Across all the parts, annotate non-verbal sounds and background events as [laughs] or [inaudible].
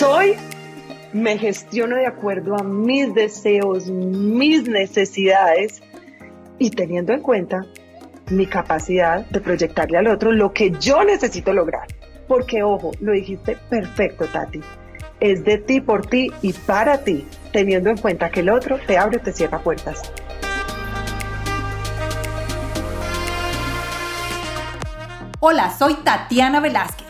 soy, me gestiono de acuerdo a mis deseos, mis necesidades y teniendo en cuenta mi capacidad de proyectarle al otro lo que yo necesito lograr. Porque, ojo, lo dijiste perfecto, Tati. Es de ti, por ti y para ti, teniendo en cuenta que el otro te abre o te cierra puertas. Hola, soy Tatiana Velázquez.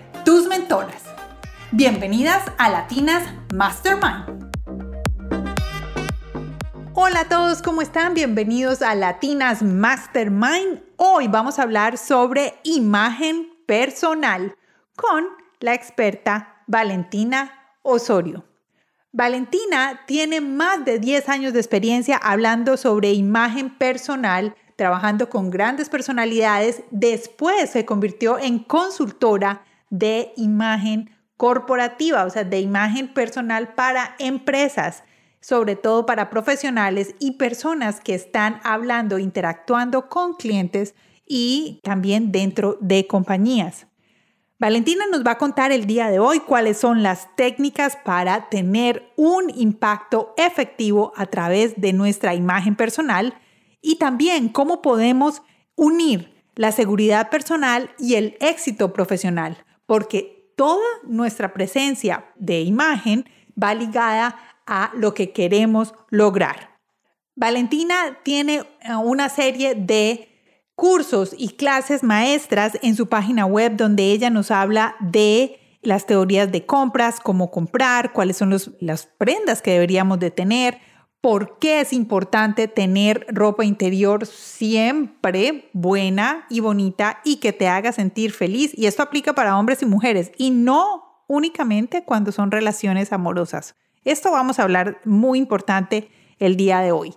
tus mentoras. Bienvenidas a Latinas Mastermind. Hola a todos, ¿cómo están? Bienvenidos a Latinas Mastermind. Hoy vamos a hablar sobre imagen personal con la experta Valentina Osorio. Valentina tiene más de 10 años de experiencia hablando sobre imagen personal trabajando con grandes personalidades, después se convirtió en consultora de imagen corporativa, o sea, de imagen personal para empresas, sobre todo para profesionales y personas que están hablando, interactuando con clientes y también dentro de compañías. Valentina nos va a contar el día de hoy cuáles son las técnicas para tener un impacto efectivo a través de nuestra imagen personal y también cómo podemos unir la seguridad personal y el éxito profesional, porque toda nuestra presencia de imagen va ligada a lo que queremos lograr. Valentina tiene eh, una serie de cursos y clases maestras en su página web donde ella nos habla de las teorías de compras, cómo comprar, cuáles son las prendas que deberíamos de tener, por qué es importante tener ropa interior siempre buena y bonita y que te haga sentir feliz. Y esto aplica para hombres y mujeres y no únicamente cuando son relaciones amorosas. Esto vamos a hablar muy importante el día de hoy.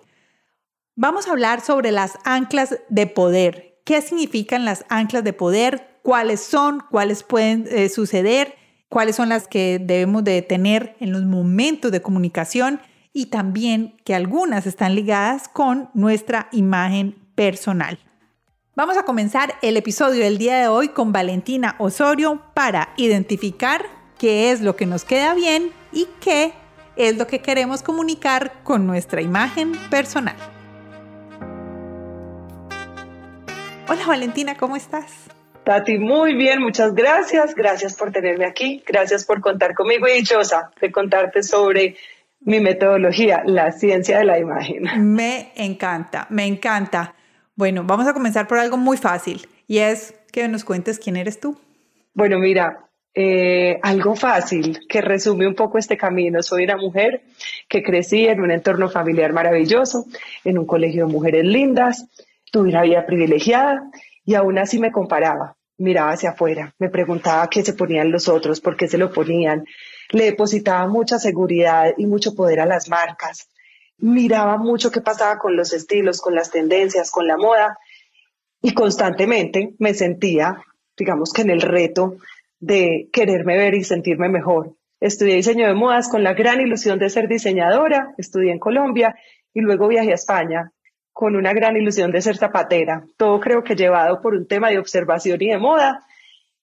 Vamos a hablar sobre las anclas de poder. ¿Qué significan las anclas de poder? ¿Cuáles son? ¿Cuáles pueden eh, suceder? ¿Cuáles son las que debemos de tener en los momentos de comunicación? Y también que algunas están ligadas con nuestra imagen personal. Vamos a comenzar el episodio del día de hoy con Valentina Osorio para identificar qué es lo que nos queda bien y qué es lo que queremos comunicar con nuestra imagen personal. Hola Valentina, ¿cómo estás? Tati, muy bien, muchas gracias. Gracias por tenerme aquí. Gracias por contar conmigo y dichosa de contarte sobre mi metodología, la ciencia de la imagen. Me encanta, me encanta. Bueno, vamos a comenzar por algo muy fácil y es que nos cuentes quién eres tú. Bueno, mira, eh, algo fácil que resume un poco este camino. Soy una mujer que crecí en un entorno familiar maravilloso, en un colegio de mujeres lindas, tuve una vida privilegiada y aún así me comparaba, miraba hacia afuera, me preguntaba qué se ponían los otros, por qué se lo ponían, le depositaba mucha seguridad y mucho poder a las marcas. Miraba mucho qué pasaba con los estilos, con las tendencias, con la moda y constantemente me sentía, digamos que en el reto de quererme ver y sentirme mejor. Estudié diseño de modas con la gran ilusión de ser diseñadora, estudié en Colombia y luego viajé a España con una gran ilusión de ser zapatera. Todo creo que llevado por un tema de observación y de moda.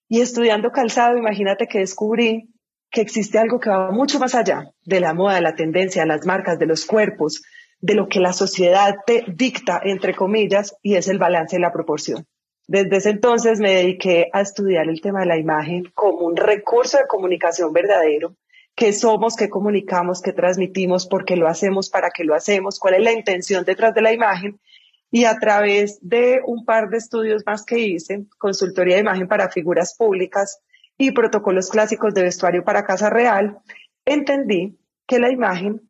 Y estudiando calzado, imagínate que descubrí que existe algo que va mucho más allá de la moda, de la tendencia, de las marcas, de los cuerpos, de lo que la sociedad te dicta, entre comillas, y es el balance y la proporción. Desde ese entonces me dediqué a estudiar el tema de la imagen como un recurso de comunicación verdadero, qué somos, qué comunicamos, qué transmitimos, por qué lo hacemos, para qué lo hacemos, cuál es la intención detrás de la imagen. Y a través de un par de estudios más que hice, consultoría de imagen para figuras públicas, y protocolos clásicos de vestuario para casa real, entendí que la imagen,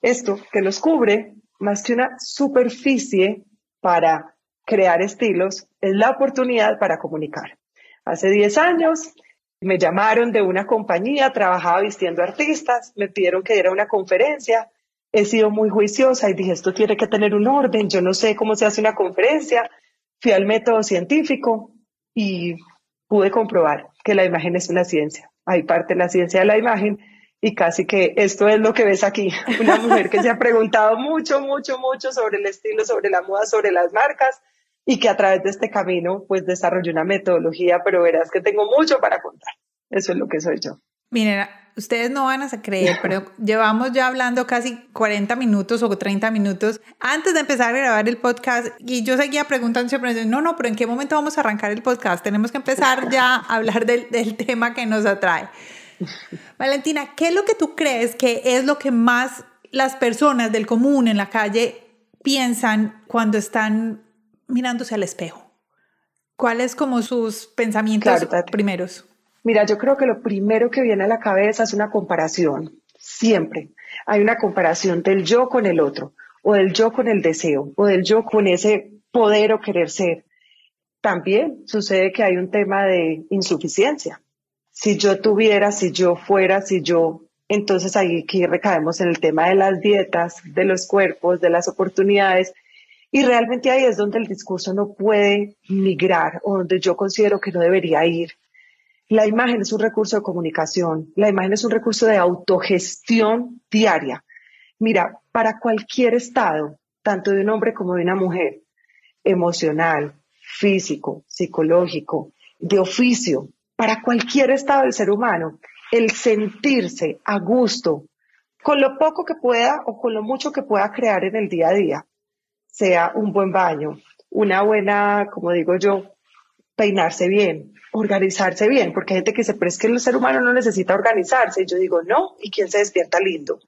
esto que nos cubre, más que una superficie para crear estilos, es la oportunidad para comunicar. Hace 10 años Me llamaron de una compañía, trabajaba vistiendo artistas, me pidieron que diera una conferencia. He sido muy juiciosa y dije, esto tiene que tener un orden, yo no sé cómo se hace una conferencia. Fui al método científico y pude comprobar que la imagen es una ciencia. Hay parte de la ciencia de la imagen y casi que esto es lo que ves aquí, [laughs] una mujer que se ha preguntado mucho, mucho, mucho sobre el estilo, sobre la moda, sobre las marcas y que a través de este camino pues desarrolló una metodología, pero verás que tengo mucho para contar. Eso es lo que soy yo. Miren, ustedes no van a creer, pero llevamos ya hablando casi 40 minutos o 30 minutos antes de empezar a grabar el podcast y yo seguía preguntando siempre, no, no, pero ¿en qué momento vamos a arrancar el podcast? Tenemos que empezar ya a hablar del, del tema que nos atrae. [laughs] Valentina, ¿qué es lo que tú crees que es lo que más las personas del común en la calle piensan cuando están mirándose al espejo? ¿Cuáles como sus pensamientos primeros? Mira, yo creo que lo primero que viene a la cabeza es una comparación. Siempre hay una comparación del yo con el otro, o del yo con el deseo, o del yo con ese poder o querer ser. También sucede que hay un tema de insuficiencia. Si yo tuviera, si yo fuera, si yo, entonces ahí recaemos en el tema de las dietas, de los cuerpos, de las oportunidades y realmente ahí es donde el discurso no puede migrar o donde yo considero que no debería ir. La imagen es un recurso de comunicación, la imagen es un recurso de autogestión diaria. Mira, para cualquier estado, tanto de un hombre como de una mujer, emocional, físico, psicológico, de oficio, para cualquier estado del ser humano, el sentirse a gusto con lo poco que pueda o con lo mucho que pueda crear en el día a día, sea un buen baño, una buena, como digo yo, peinarse bien, organizarse bien, porque hay gente que se pero es que el ser humano no necesita organizarse. Y yo digo, no, ¿y quién se despierta lindo?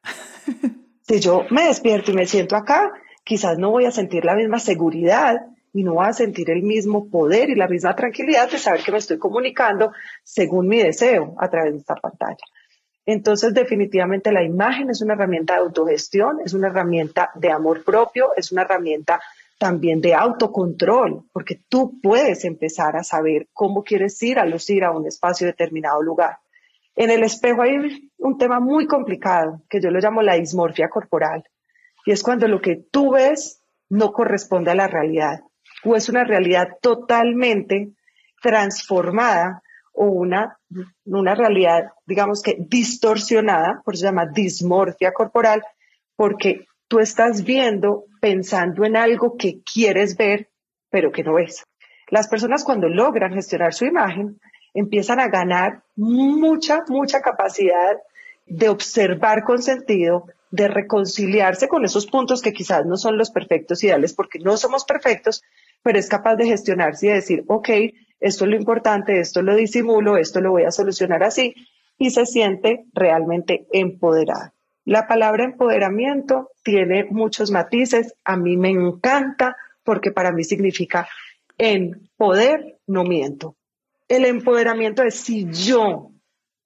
[laughs] si yo me despierto y me siento acá, quizás no voy a sentir la misma seguridad y no voy a sentir el mismo poder y la misma tranquilidad de saber que me estoy comunicando según mi deseo a través de esta pantalla. Entonces, definitivamente la imagen es una herramienta de autogestión, es una herramienta de amor propio, es una herramienta también de autocontrol, porque tú puedes empezar a saber cómo quieres ir a lucir a un espacio determinado lugar. En el espejo hay un tema muy complicado que yo lo llamo la dismorfia corporal, y es cuando lo que tú ves no corresponde a la realidad, o es una realidad totalmente transformada o una, una realidad, digamos que distorsionada, por eso se llama dismorfia corporal, porque tú estás viendo, pensando en algo que quieres ver, pero que no ves. Las personas cuando logran gestionar su imagen, empiezan a ganar mucha, mucha capacidad de observar con sentido, de reconciliarse con esos puntos que quizás no son los perfectos ideales, porque no somos perfectos, pero es capaz de gestionarse y decir, ok, esto es lo importante, esto lo disimulo, esto lo voy a solucionar así, y se siente realmente empoderada. La palabra empoderamiento tiene muchos matices, a mí me encanta porque para mí significa en poder no miento. El empoderamiento es si yo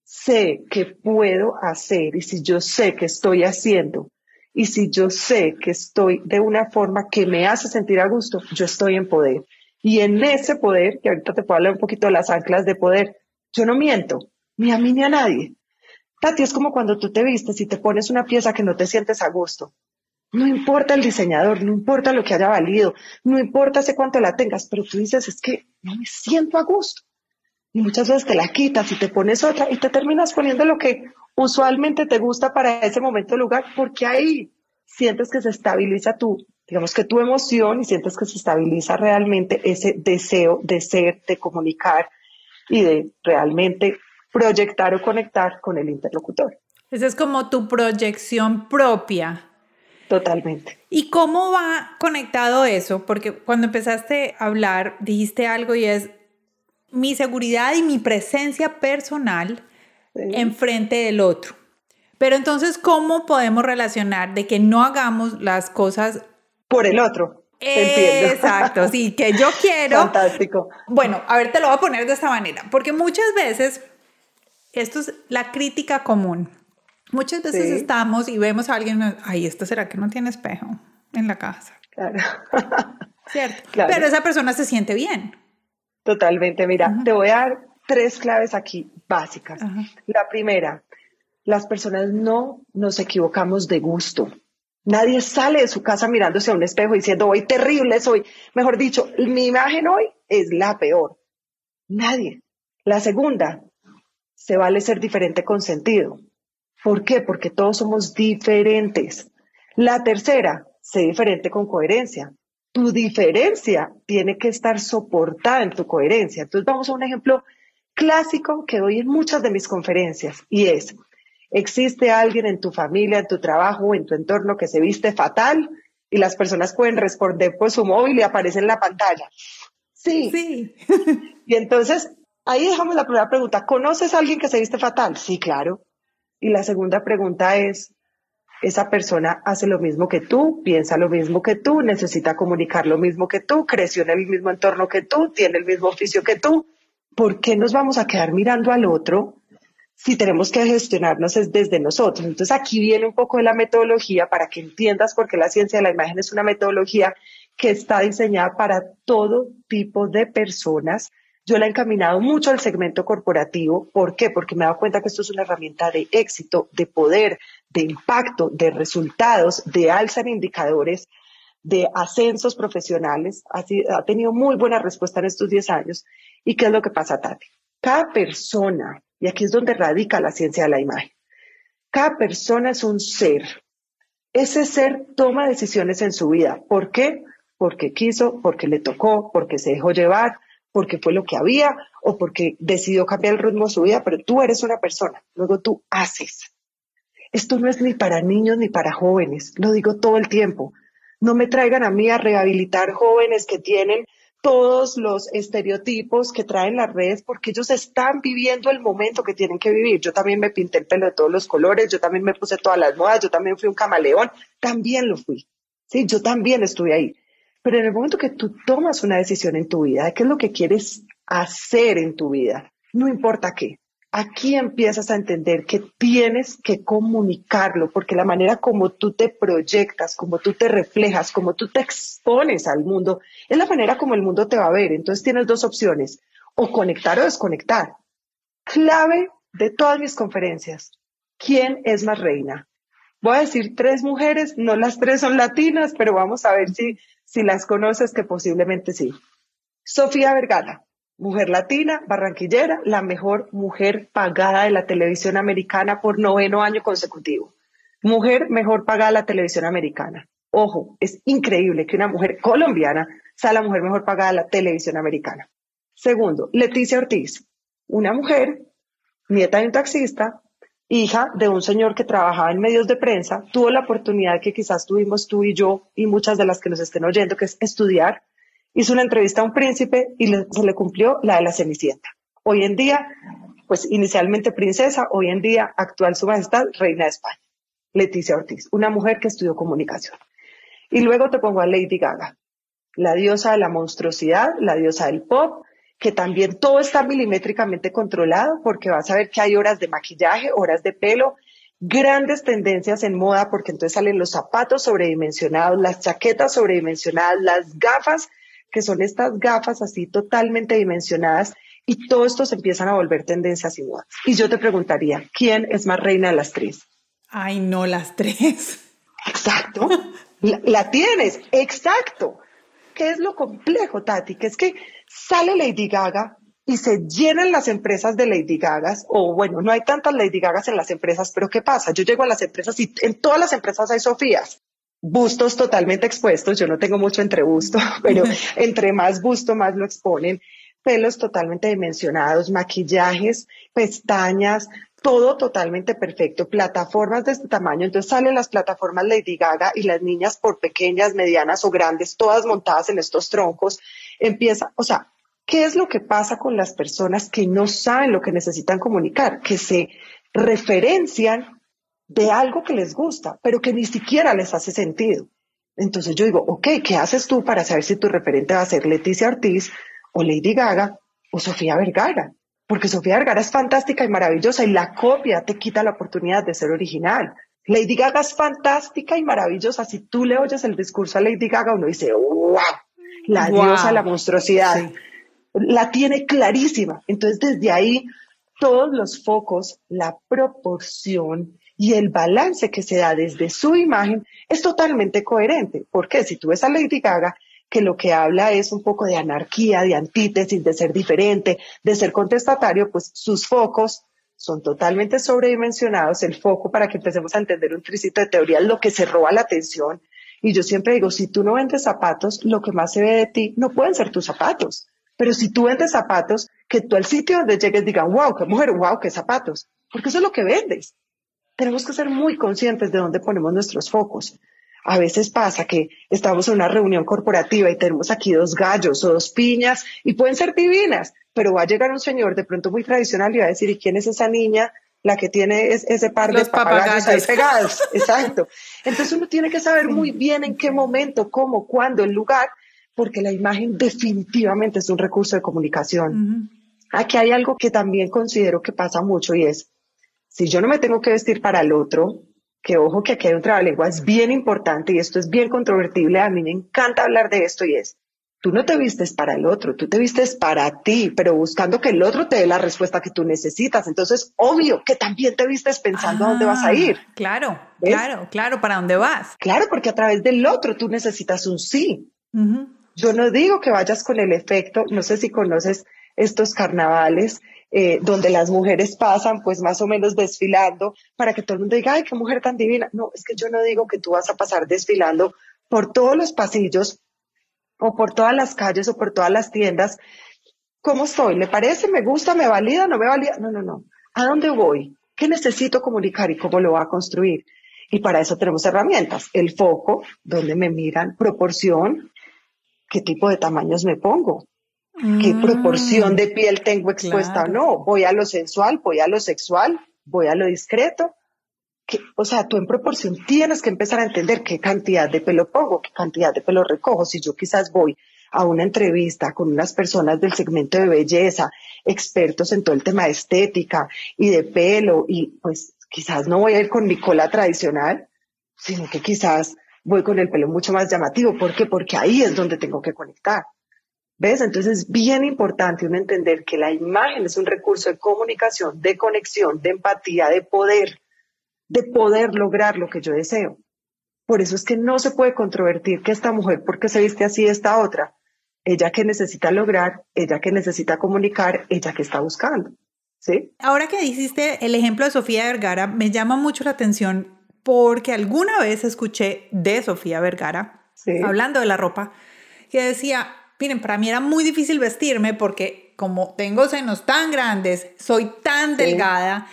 sé que puedo hacer y si yo sé que estoy haciendo y si yo sé que estoy de una forma que me hace sentir a gusto, yo estoy en poder. Y en ese poder, que ahorita te puedo hablar un poquito de las anclas de poder, yo no miento, ni a mí ni a nadie. Tati, es como cuando tú te vistes y te pones una pieza que no te sientes a gusto. No importa el diseñador, no importa lo que haya valido, no importa hace cuánto la tengas, pero tú dices, es que no me siento a gusto. Y muchas veces te la quitas y te pones otra y te terminas poniendo lo que usualmente te gusta para ese momento lugar, porque ahí sientes que se estabiliza tu, digamos que tu emoción y sientes que se estabiliza realmente ese deseo de ser, de comunicar y de realmente proyectar o conectar con el interlocutor. Esa es como tu proyección propia. Totalmente. ¿Y cómo va conectado eso? Porque cuando empezaste a hablar, dijiste algo y es mi seguridad y mi presencia personal enfrente del otro. Pero entonces, ¿cómo podemos relacionar de que no hagamos las cosas por el otro. Exacto, sí, que yo [laughs] quiero. Fantástico. Bueno, a ver, te lo voy a poner de esta manera, porque muchas veces, esto es la crítica común. Muchas veces estamos y vemos a alguien, ay, ¿esto será que no tiene espejo en la casa? Claro. [laughs] ¿Cierto? Pero esa persona se siente bien. Totalmente, mira, te voy a dar tres claves aquí básicas. La primera, las personas no nos equivocamos de gusto. Nadie sale de su casa mirándose a un espejo diciendo, hoy terrible soy. Mejor dicho, mi imagen hoy es la peor. Nadie. La segunda, se vale ser diferente con sentido. ¿Por qué? Porque todos somos diferentes. La tercera, sé diferente con coherencia. Tu diferencia tiene que estar soportada en tu coherencia. Entonces vamos a un ejemplo clásico que doy en muchas de mis conferencias y es, existe alguien en tu familia, en tu trabajo, en tu entorno que se viste fatal y las personas pueden responder por su móvil y aparece en la pantalla. Sí. Sí. y entonces ahí dejamos la primera pregunta. ¿Conoces a alguien que se viste fatal? Sí, claro. Y la segunda pregunta es, esa persona hace lo mismo que tú, piensa lo mismo que tú, necesita comunicar lo mismo que tú, creció en el mismo entorno que tú, tiene el mismo oficio que tú. ¿Por qué nos vamos a quedar mirando al otro si tenemos que gestionarnos desde nosotros? Entonces aquí viene un poco de la metodología para que entiendas por qué la ciencia de la imagen es una metodología que está diseñada para todo tipo de personas. Yo la he encaminado mucho al segmento corporativo. ¿Por qué? Porque me he dado cuenta que esto es una herramienta de éxito, de poder, de impacto, de resultados, de alza en indicadores, de ascensos profesionales. ha tenido muy buena respuesta en estos 10 años. ¿Y qué es lo que pasa, Tati? Cada persona, y aquí es donde radica la ciencia de la imagen, cada persona es un ser. Ese ser toma decisiones en su vida. ¿Por qué? Porque quiso, porque le tocó, porque se dejó llevar, porque fue lo que había o porque decidió cambiar el ritmo de su vida, pero tú eres una persona, luego tú haces. Esto no es ni para niños ni para jóvenes, lo digo todo el tiempo. No me traigan a mí a rehabilitar jóvenes que tienen todos los estereotipos que traen las redes porque ellos están viviendo el momento que tienen que vivir. Yo también me pinté el pelo de todos los colores, yo también me puse todas las modas, yo también fui un camaleón, también lo fui. Sí, yo también estuve ahí. Pero en el momento que tú tomas una decisión en tu vida, de qué es lo que quieres hacer en tu vida, no importa qué, aquí empiezas a entender que tienes que comunicarlo, porque la manera como tú te proyectas, como tú te reflejas, como tú te expones al mundo, es la manera como el mundo te va a ver. Entonces tienes dos opciones, o conectar o desconectar. Clave de todas mis conferencias, ¿quién es más reina? Voy a decir tres mujeres, no las tres son latinas, pero vamos a ver si, si las conoces, que posiblemente sí. Sofía Vergara, mujer latina, barranquillera, la mejor mujer pagada de la televisión americana por noveno año consecutivo. Mujer mejor pagada de la televisión americana. Ojo, es increíble que una mujer colombiana sea la mujer mejor pagada de la televisión americana. Segundo, Leticia Ortiz, una mujer, nieta de un taxista, hija de un señor que trabajaba en medios de prensa, tuvo la oportunidad que quizás tuvimos tú y yo y muchas de las que nos estén oyendo, que es estudiar hizo una entrevista a un príncipe y se le cumplió la de la Cenicienta. Hoy en día, pues inicialmente princesa, hoy en día actual su majestad, reina de España. Leticia Ortiz, una mujer que estudió comunicación. Y luego te pongo a Lady Gaga, la diosa de la monstruosidad, la diosa del pop, que también todo está milimétricamente controlado porque vas a ver que hay horas de maquillaje, horas de pelo, grandes tendencias en moda porque entonces salen los zapatos sobredimensionados, las chaquetas sobredimensionadas, las gafas que son estas gafas así totalmente dimensionadas y todo esto se empiezan a volver tendencias igual. Y yo te preguntaría, ¿quién es más reina de las tres? Ay, no, las tres. Exacto. la, tienes, exacto. ¿Qué es lo complejo, Tati? Que es que sale Lady Gaga y se llenan las empresas de Lady Gagas, o bueno, no hay tantas Lady Gagas en las empresas, pero ¿qué pasa? Yo llego a las empresas y en todas las empresas hay Sofías. Bustos totalmente expuestos, yo no tengo mucho entre busto, [laughs] pero [laughs] entre más busto, más lo exponen, pelos totalmente dimensionados, maquillajes, pestañas, todo totalmente perfecto, plataformas de este tamaño, entonces salen las plataformas Lady Gaga y las niñas por pequeñas, medianas o grandes, todas montadas en estos troncos, empieza, o sea, ¿qué es lo que pasa con las personas que no saben lo que necesitan comunicar? Que se referencian de algo que les gusta, pero que ni siquiera les hace sentido. Entonces yo digo, ok, ¿qué haces tú para saber si tu referente va a ser Leticia Ortiz o Lady Gaga o Sofía Vergara? Porque Sofía Vergara es fantástica y maravillosa y la copia te quita la oportunidad de ser original. Lady Gaga es fantástica y maravillosa. Si tú le oyes el discurso a Lady Gaga, uno dice, wow, la diosa la monstruosidad. la tiene clarísima. Entonces, desde ahí, todos los focos, la proporción y el balance que se da desde su imagen es totalmente coherente. Porque si tú ves a Lady Gaga, que lo que habla es un poco de anarquía, de antítesis, de ser diferente, de ser contestatario, pues sus focos son totalmente sobredimensionados. El foco, para que empecemos a entender un tricito de teoría, es lo que se roba la atención. Y yo siempre digo, si tú no vendes zapatos, lo que más se ve de ti no pueden ser tus zapatos. Pero si tú vendes zapatos, que tú al sitio donde llegues digan, wow, qué mujer, wow, qué zapatos. Porque eso es lo que vendes. Tenemos que ser muy conscientes de dónde ponemos nuestros focos. A veces pasa que estamos en una reunión corporativa y tenemos aquí dos gallos o dos piñas y pueden ser divinas, pero va a llegar un señor de pronto muy tradicional y va a decir, ¿y quién es esa niña? La que tiene ese par de papagayos ahí pegados. Exacto. Entonces uno tiene que saber muy bien en qué momento, cómo, cuándo, el lugar, porque la imagen definitivamente es un recurso de comunicación. Aquí hay algo que también considero que pasa mucho y es, si yo no me tengo que vestir para el otro, que ojo que aquí hay un trabalengua, es bien importante y esto es bien controvertible, a mí me encanta hablar de esto y es, tú no te vistes para el otro, tú te vistes para ti, pero buscando que el otro te dé la respuesta que tú necesitas. Entonces, obvio que también te vistes pensando a dónde vas a ah, ir. Claro, claro, claro, para dónde vas. Claro, porque a través del otro tú necesitas un sí. Yo no digo que vayas con el efecto, no sé si conoces estos carnavales eh, donde las mujeres pasan pues más o menos desfilando para que todo el mundo diga, ay, qué mujer tan divina. No, es que yo no digo que tú vas a pasar desfilando por todos los pasillos o por todas las calles o por todas las tiendas. ¿Cómo estoy? ¿Le parece? ¿Me gusta? ¿Me valida? ¿No me valida? No, no, no. ¿A dónde voy? ¿Qué necesito comunicar y cómo lo voy a construir? Y para eso tenemos herramientas. El foco, donde me miran, proporción, qué tipo de tamaños me pongo, qué mm. proporción de piel tengo expuesta o no. Voy a lo sensual, voy a lo sexual, voy a lo discreto. O sea, tú en proporción tienes que empezar a entender qué cantidad de pelo pongo, qué cantidad de pelo recojo. Si yo quizás voy a una entrevista con unas personas del segmento de belleza, expertos en todo el tema de estética y de pelo, y pues quizás no voy a ir con mi cola tradicional, sino que quizás voy con el pelo mucho más llamativo. ¿Por qué? Porque ahí es donde tengo que conectar. ¿Ves? Entonces es bien importante uno entender que la imagen es un recurso de comunicación, de conexión, de empatía, de poder, de poder lograr lo que yo deseo. Por eso es que no se puede controvertir que esta mujer, porque se viste así, esta otra, ella que necesita lograr, ella que necesita comunicar, ella que está buscando. ¿Sí? Ahora que dijiste el ejemplo de Sofía Vergara, me llama mucho la atención porque alguna vez escuché de Sofía Vergara, hablando de la ropa, que decía, miren, para mí era muy difícil vestirme porque como tengo senos tan grandes, soy tan delgada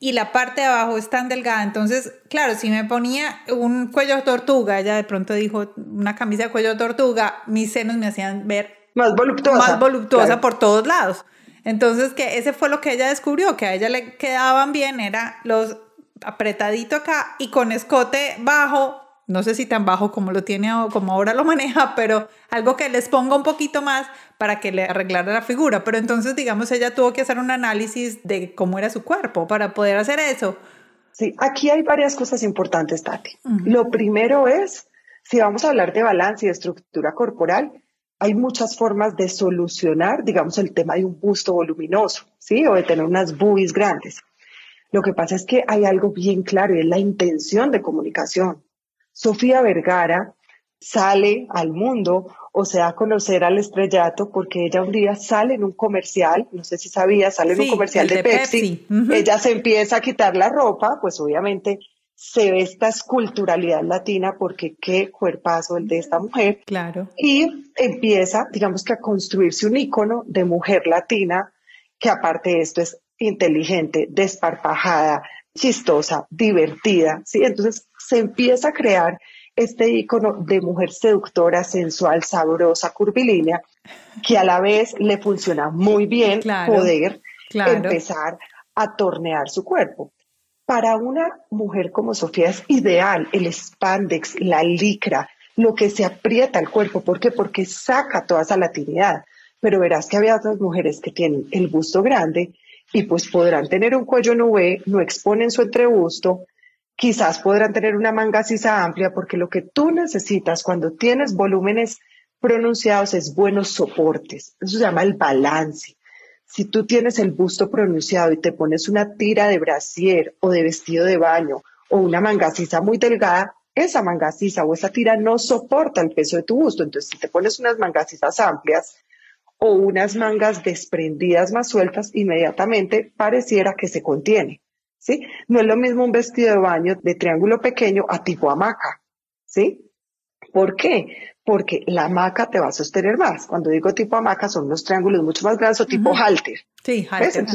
y la parte de abajo es tan delgada, entonces, claro, si me ponía un cuello de tortuga, ella de pronto dijo una camisa de cuello de tortuga, mis senos me hacían ver más voluptuosa, más voluptuosa por todos lados. Entonces, que ese fue lo que ella descubrió, que a ella le quedaban bien, era los apretadito acá y con escote bajo, no sé si tan bajo como lo tiene o como ahora lo maneja, pero algo que les ponga un poquito más para que le arreglara la figura. Pero entonces, digamos, ella tuvo que hacer un análisis de cómo era su cuerpo para poder hacer eso. Sí, aquí hay varias cosas importantes, Tati. Lo primero es, si vamos a hablar de balance y de estructura corporal, hay muchas formas de solucionar, digamos, el tema de un busto voluminoso, ¿sí? O de tener unas boobies grandes. Lo que pasa es que hay algo bien claro y es la intención de comunicación. Sofía Vergara sale al mundo o se da a conocer al estrellato porque ella un día sale en un comercial, no sé si sabía, sale en un comercial de, Pepsi, ella se empieza a quitar la ropa, pues obviamente se ve esta esculturalidad latina porque qué cuerpazo el de esta mujer. Claro. Y empieza, digamos que a construirse un icono de mujer latina, que aparte de esto es inteligente, desparpajada, chistosa, divertida, ¿sí? Entonces se empieza a crear este icono de mujer seductora, sensual, sabrosa, curvilínea, que a la vez le funciona muy bien poder empezar a tornear su cuerpo. Para una mujer como Sofía es ideal el spandex, la licra, lo que se aprieta el cuerpo. ¿Por qué? Porque saca toda esa latinidad. Pero verás que había otras mujeres que tienen el busto grande y pues podrán tener un cuello nube, no exponen su entrebusto, quizás podrán tener una manga sisa amplia, porque lo que tú necesitas cuando tienes volúmenes pronunciados es buenos soportes. Eso se llama el balance. Si tú tienes el busto pronunciado y te pones una tira de brasier o de vestido de baño o una mangasiza muy delgada, esa mangasiza o esa tira no soporta el peso de tu busto. Entonces, si te pones unas mangasizas amplias o unas mangas desprendidas más sueltas, inmediatamente pareciera que se contiene. ¿Sí? No es lo mismo un vestido de baño de triángulo pequeño a tipo hamaca. ¿sí? ¿Por qué? Porque la hamaca te va a sostener más. Cuando digo tipo hamaca, son los triángulos mucho más grandes o tipo halter. Sí, halter.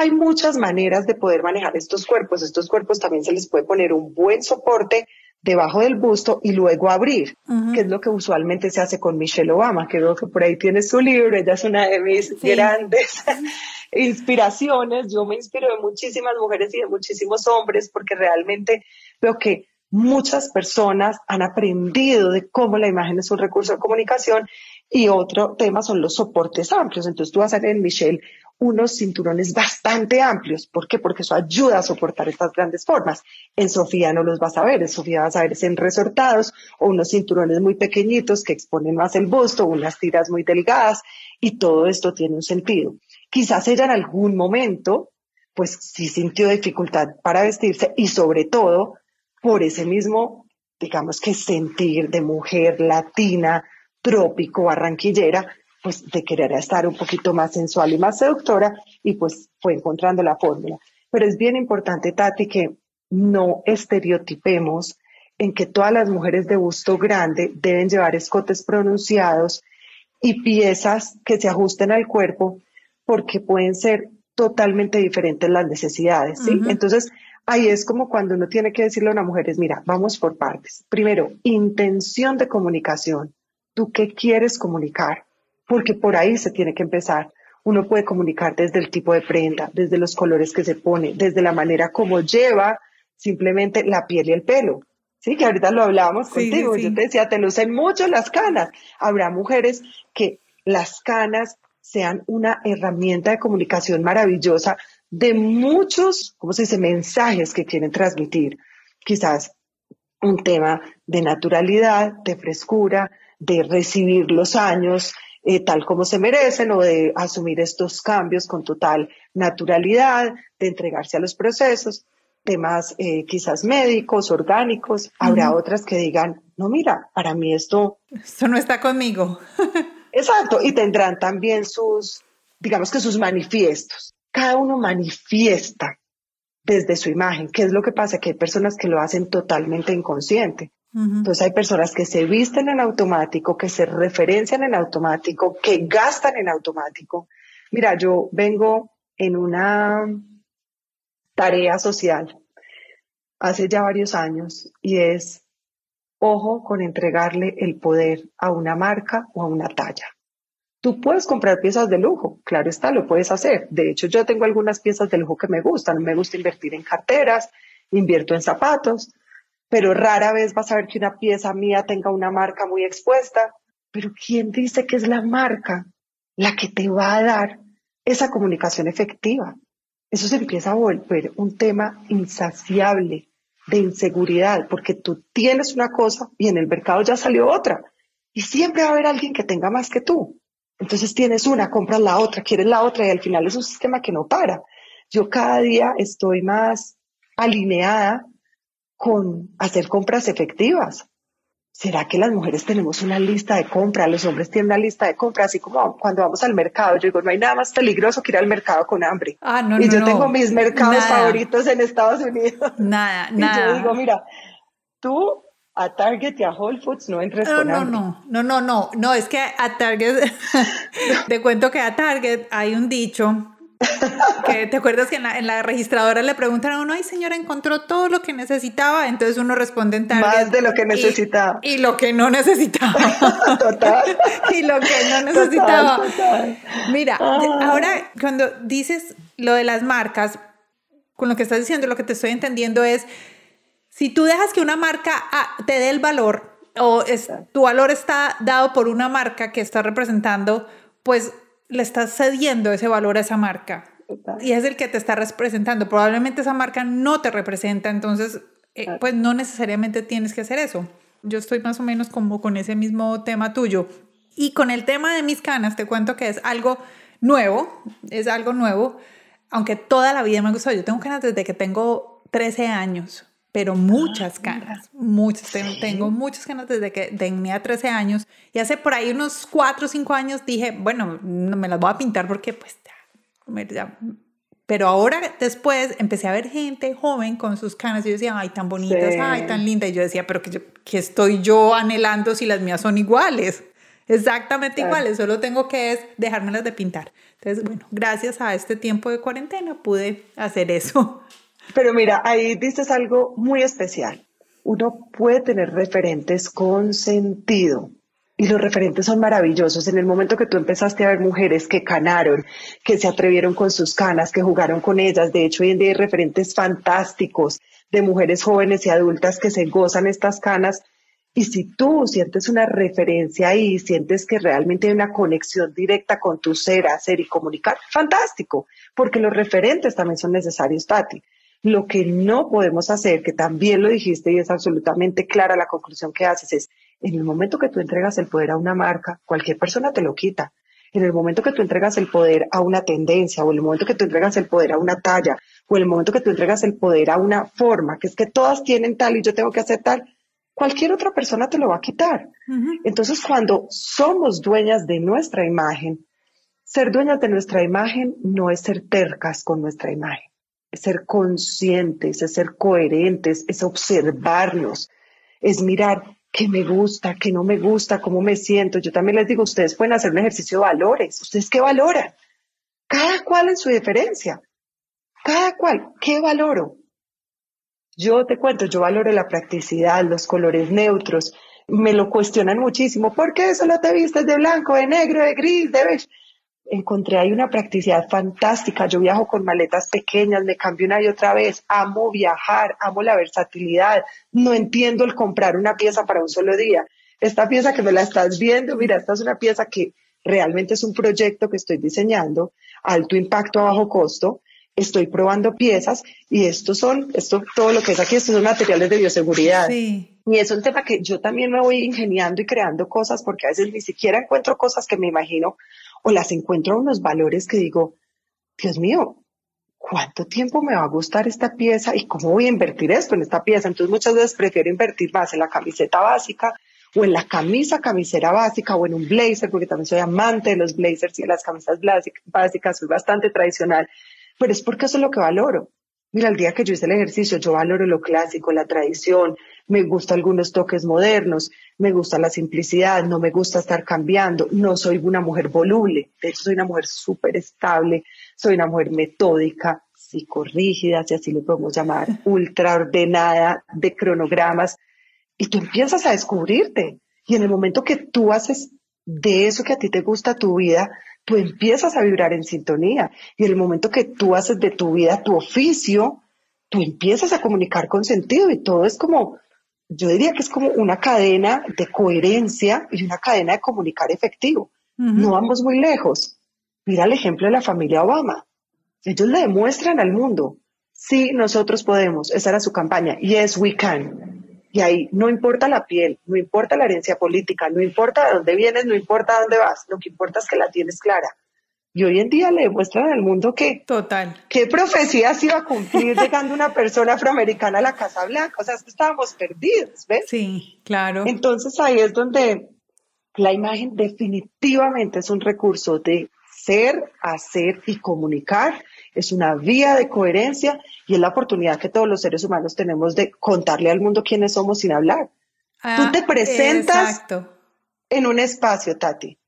Hay muchas maneras de poder manejar estos cuerpos. Estos cuerpos también se les puede poner un buen soporte debajo del busto y luego abrir, que es lo que usualmente se hace con Michelle Obama, que veo que por ahí tiene su libro, ella es una de mis grandes [laughs] inspiraciones, yo me inspiro de muchísimas mujeres y de muchísimos hombres porque realmente veo que muchas personas han aprendido de cómo la imagen es un recurso de comunicación y otro tema son los soportes amplios. Entonces tú vas a ver en Michelle unos cinturones bastante amplios. ¿Por qué? Porque eso ayuda a soportar estas grandes formas. En Sofía no los vas a ver, en Sofía vas a ver en resortados o unos cinturones muy pequeñitos que exponen más el busto, unas tiras muy delgadas y todo esto tiene un sentido. Quizás ella en algún momento, pues sí sintió dificultad para vestirse y sobre todo por ese mismo, digamos que sentir de mujer latina, trópico, barranquillera, pues de querer estar un poquito más sensual y más seductora y pues fue encontrando la fórmula. Pero es bien importante, Tati, que no estereotipemos en que todas las mujeres de busto grande deben llevar escotes pronunciados y piezas que se ajusten al cuerpo porque pueden ser totalmente diferentes las necesidades, ¿sí? Entonces, ahí es como cuando uno tiene que decirle a una mujer, es, mira, vamos por partes. Primero, intención de comunicación. ¿Tú qué quieres comunicar? Porque por ahí se tiene que empezar. Uno puede comunicar desde el tipo de prenda, desde los colores que se pone, desde la manera como lleva simplemente la piel y el pelo. Sí, que ahorita lo hablábamos contigo. Yo te decía, te lucen mucho las canas. Habrá mujeres que las canas sean una herramienta de comunicación maravillosa de muchos, ¿cómo se dice?, mensajes que quieren transmitir. Quizás un tema de naturalidad, de frescura, de recibir los años, eh, tal como se merecen o de asumir estos cambios con total naturalidad, de entregarse a los procesos, temas eh, quizás médicos, orgánicos. Habrá otras que digan, no, mira, para mí esto... Esto no está conmigo. [laughs] Exacto, y tendrán también sus, digamos que sus manifiestos. Cada uno manifiesta desde su imagen. ¿Qué es lo que pasa? Que hay personas que lo hacen totalmente inconsciente. Entonces hay personas que se visten en automático, que se referencian en automático, que gastan en automático. Mira, yo vengo en una tarea social hace ya varios años y es, ojo con entregarle el poder a una marca o a una talla. Tú puedes comprar piezas de lujo, claro está, lo puedes hacer. De hecho, yo tengo algunas piezas de lujo que me gustan. Me gusta invertir en carteras, invierto en zapatos, pero rara vez vas a ver que una pieza mía tenga una marca muy expuesta. Pero ¿quién dice que es la marca la que te va a dar esa comunicación efectiva? Eso se empieza a volver un tema insaciable de inseguridad, porque tú tienes una cosa y en el mercado ya salió otra. Y siempre va a haber alguien que tenga más que tú. Entonces tienes una, compras la otra, quieres la otra y al final es un sistema que no para. Yo cada día estoy más alineada con hacer compras efectivas. ¿Será que las mujeres tenemos una lista de compra? Los hombres tienen una lista de compra, así como cuando vamos al mercado. Yo digo, no hay nada más peligroso que ir al mercado con hambre. Ah, no, y yo tengo mis mercados favoritos en Estados Unidos. Nada, nada. [laughs] Y yo digo, mira, tú a Target y a Whole Foods no entres no, con no, hambre. No, no, no, no, no, es que a Target, [laughs] te cuento que a Target hay un dicho que te acuerdas que en la, registradora le preguntan a uno, ay señora, encontró todo lo que necesitaba, entonces uno responde en. Más de lo que necesitaba. Y, lo que no necesitaba. [laughs] total. [laughs] y lo que no necesitaba. Mira, ahora cuando dices lo de las marcas, con lo que estás diciendo, lo que te estoy entendiendo es, si tú dejas que una marca ah, te dé el valor, o tu valor está dado por una marca que está representando, pues le estás cediendo ese valor a esa marca. Y es el que te está representando. Probablemente esa marca no te representa, entonces, eh, pues no necesariamente tienes que hacer eso. Yo estoy más o menos como con ese mismo tema tuyo. Y con el tema de mis canas, te cuento que es algo nuevo, es algo nuevo, aunque toda la vida me ha gustado. Yo tengo canas desde que tengo 13 años, pero muchas ah, canas, muchas, tengo, muchas canas desde que tenía 13 años. Y hace por ahí unos 4 o 5 años dije, bueno, no me las voy a pintar porque pues ya, pero ahora después empecé a ver gente joven con sus canas y yo decía, ay, tan bonitas, ay, tan linda. Y yo decía, pero que, que estoy yo anhelando si las mías son iguales exactamente iguales, solo tengo que es dejármelas de pintar. Entonces, bueno, gracias a este tiempo de cuarentena pude hacer eso. Pero mira, ahí dices algo muy especial. Uno puede tener referentes con sentido. Y los referentes son maravillosos. En el momento que tú empezaste a ver mujeres que canaron, que se atrevieron con sus canas, que jugaron con ellas. De hecho, hoy en día hay referentes fantásticos de mujeres jóvenes y adultas que se gozan estas canas y si tú sientes una referencia ahí, sientes que realmente hay una conexión directa con tu ser, hacer y comunicar, fantástico, porque los referentes también son necesarios, Tati. Lo que no podemos hacer, que también lo dijiste y es absolutamente clara la conclusión que haces, es en el momento que tú entregas el poder a una marca, cualquier persona te lo quita. En el momento que tú entregas el poder a una tendencia, o en el momento que tú entregas el poder a una talla, o en el momento que tú entregas el poder a una forma, que es que todas tienen tal y yo tengo que hacer tal, cualquier otra persona te lo va a quitar. Entonces, cuando somos dueñas de nuestra imagen, ser dueñas de nuestra imagen no es ser tercas con nuestra imagen, ser conscientes, es ser coherentes, es observarnos, es mirar qué me gusta, qué no me gusta, cómo me siento. Yo también les digo, ustedes pueden hacer un ejercicio de valores. ¿Ustedes qué valoran? Cada cual en su diferencia. Cada cual, ¿qué valoro? Yo te cuento, yo valoro la practicidad, los colores neutros. Me lo cuestionan muchísimo. ¿Por qué solo te vistes de blanco, de negro, de gris, de beige? Encontré ahí una practicidad fantástica. Yo viajo con maletas pequeñas, me cambio una y otra vez. Amo viajar, amo la versatilidad. No entiendo el comprar una pieza para un solo día. Esta pieza que me la estás viendo, mira, esta es una pieza que realmente es un proyecto que estoy diseñando, alto impacto a bajo costo estoy probando piezas y estos son, esto, todo lo que es aquí, estos son materiales de bioseguridad. Y es un tema que yo también me voy ingeniando y creando cosas porque a veces ni siquiera encuentro cosas que me imagino o las encuentro unos valores que digo, Dios mío, ¿cuánto tiempo me va a gustar esta pieza y cómo voy a invertir esto en esta pieza? Entonces muchas veces prefiero invertir más en la camiseta básica o en la camisa camisera básica o en un blazer, porque también soy amante de los blazers y de las camisas básicas, soy bastante tradicional pero es porque eso es lo que valoro. Mira, el día que yo hice el ejercicio, yo valoro lo clásico, la tradición, me gustan algunos toques modernos, me gusta la simplicidad, no me gusta estar cambiando, no soy una mujer voluble, de hecho soy una mujer súper estable, soy una mujer metódica, psicorrígida, si así lo podemos llamar, [laughs] ultra ordenada, de cronogramas, y tú empiezas a descubrirte. Y en el momento que tú haces de eso que a ti te gusta tu vida, tú empiezas a vibrar en sintonía. Y en el momento que tú haces de tu vida tu oficio, tú empiezas a comunicar con sentido y todo es como, yo diría que es como una cadena de coherencia y una cadena de comunicar efectivo. No vamos muy lejos. Mira el ejemplo de la familia Obama. Ellos le demuestran al mundo, sí, nosotros podemos. Esa era su campaña. Yes, we can. Y ahí no importa la piel, no importa la herencia política, no importa de dónde vienes, no importa dónde vas, lo que importa es que la tienes clara. Y hoy en día le demuestran al mundo que... Total. ¿Qué profecía se iba a cumplir llegando una persona afroamericana a la Casa Blanca? O sea, es que estábamos perdidos, ¿ves? Sí, claro. Entonces ahí es donde la imagen definitivamente es un recurso de ser, hacer y comunicar es una vía de coherencia y es la oportunidad que todos los seres humanos tenemos de contarle al mundo quiénes somos sin hablar. Tú ah, te presentas en un espacio, Tati.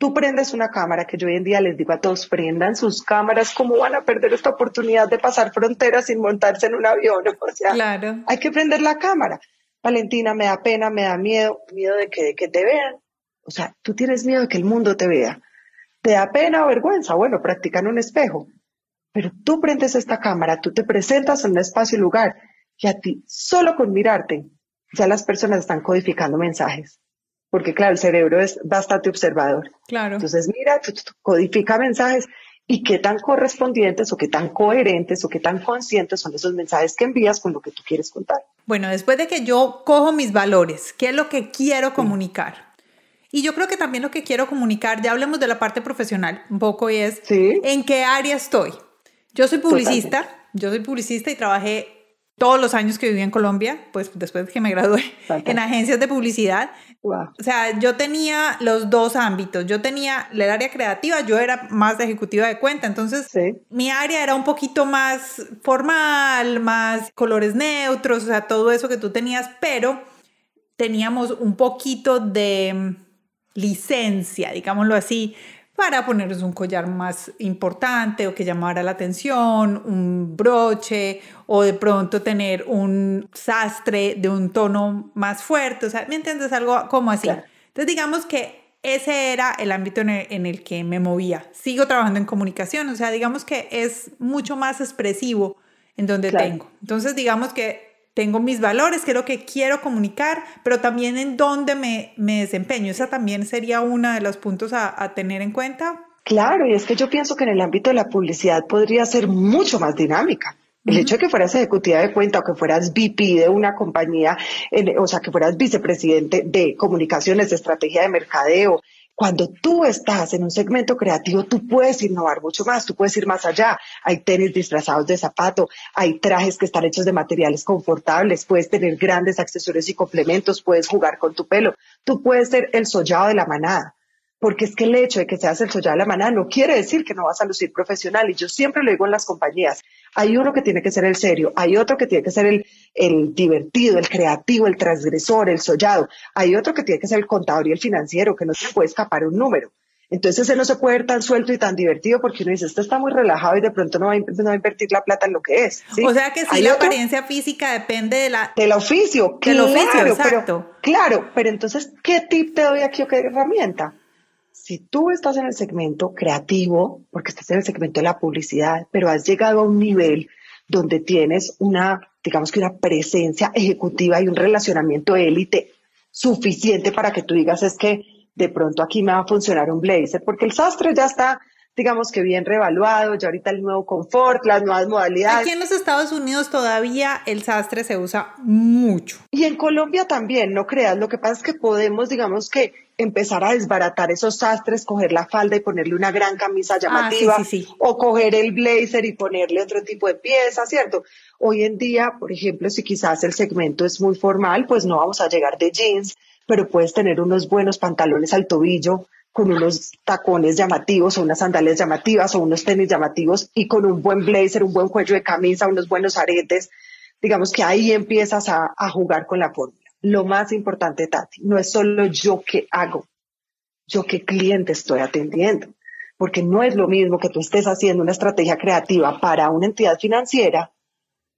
Tú prendes una cámara, que yo hoy en día les digo a todos, prendan sus cámaras, ¿cómo van a perder esta oportunidad de pasar fronteras sin montarse en un avión? [laughs] O sea, claro. hay que prender la cámara. Valentina, me da pena, me da miedo, miedo de que, de que te vean. O sea, tú tienes miedo de que el mundo te vea. ¿Te da pena o vergüenza? Bueno, practica en un espejo. Pero tú prendes esta cámara, tú te presentas en un espacio y lugar y a ti, solo con mirarte, ya las personas están codificando mensajes. Porque claro, el cerebro es bastante observador. Claro. Entonces mira, codifica mensajes y qué tan correspondientes o qué tan coherentes o qué tan conscientes son esos mensajes que envías con lo que tú quieres contar. Bueno, después de que yo cojo mis valores, ¿qué es lo que quiero comunicar? Y yo creo que también lo que quiero comunicar, ya hablemos de la parte profesional un poco, y es en qué área estoy. Yo soy publicista, yo soy publicista y trabajé todos los años que viví en Colombia, pues después de que me gradué en agencias de publicidad. O sea, yo tenía los dos ámbitos. Yo tenía el área creativa, yo era más de ejecutiva de cuenta, entonces mi área era un poquito más formal, más colores neutros, o sea, todo eso que tú tenías, pero teníamos un poquito de licencia, digámoslo así, para ponerles un collar más importante o que llamara la atención, un broche o de pronto tener un sastre de un tono más fuerte, o sea, ¿me entiendes? Algo como así. Entonces digamos que ese era el ámbito en el, que me movía. Sigo trabajando en comunicación, o sea, digamos que es mucho más expresivo en donde tengo. Entonces digamos que tengo mis valores, que es lo que quiero comunicar, pero también en dónde me, me desempeño. Esa también sería uno de los puntos a, a, tener en cuenta. Claro, y es que yo pienso que en el ámbito de la publicidad podría ser mucho más dinámica. El hecho de que fueras ejecutiva de cuenta o que fueras VP de una compañía, o sea, que fueras vicepresidente de comunicaciones, de estrategia de mercadeo, cuando tú estás en un segmento creativo, tú puedes innovar mucho más, tú puedes ir más allá. Hay tenis disfrazados de zapato, hay trajes que están hechos de materiales confortables, puedes tener grandes accesorios y complementos, puedes jugar con tu pelo, tú puedes ser el sollado de la manada. Porque es que el hecho de que seas el sollado de la manada no quiere decir que no vas a lucir profesional. Y yo siempre lo digo en las compañías. Hay uno que tiene que ser el serio, hay otro que tiene que ser el, el divertido, el creativo, el transgresor, el sollado. Hay otro que tiene que ser el contador y el financiero, que no se puede escapar un número. Entonces ese no se puede ver tan suelto y tan divertido porque uno dice, esto está muy relajado y de pronto no va a, invertir la plata en lo que es. O sea que si la apariencia física depende de la... Del oficio. Del oficio, exacto. Pero, claro, pero entonces, ¿qué tip te doy aquí o qué herramienta? Si tú estás en el segmento creativo, porque estás en el segmento de la publicidad, pero has llegado a un nivel donde tienes una, digamos que una presencia ejecutiva y un relacionamiento élite suficiente para que tú digas es que de pronto aquí me va a funcionar un blazer, porque el sastre ya está digamos que bien revaluado, ya ahorita el nuevo confort, las nuevas modalidades. Aquí en los Estados Unidos todavía el sastre se usa mucho. Y en Colombia también, no creas, lo que pasa es que podemos, digamos que empezar a desbaratar esos sastres, coger la falda y ponerle una gran camisa ah, llamativa, o coger el blazer y ponerle otro tipo de pieza, ¿cierto? Hoy en día, por ejemplo, si quizás el segmento es muy formal, pues no vamos a llegar de jeans, pero puedes tener unos buenos pantalones al tobillo, con unos tacones llamativos o unas sandalias llamativas o unos tenis llamativos y con un buen blazer, un buen cuello de camisa, unos buenos aretes, digamos que ahí empiezas a, jugar con la fórmula. Lo más importante, Tati, no es solo yo qué hago, yo qué cliente estoy atendiendo, porque no es lo mismo que tú estés haciendo una estrategia creativa para una entidad financiera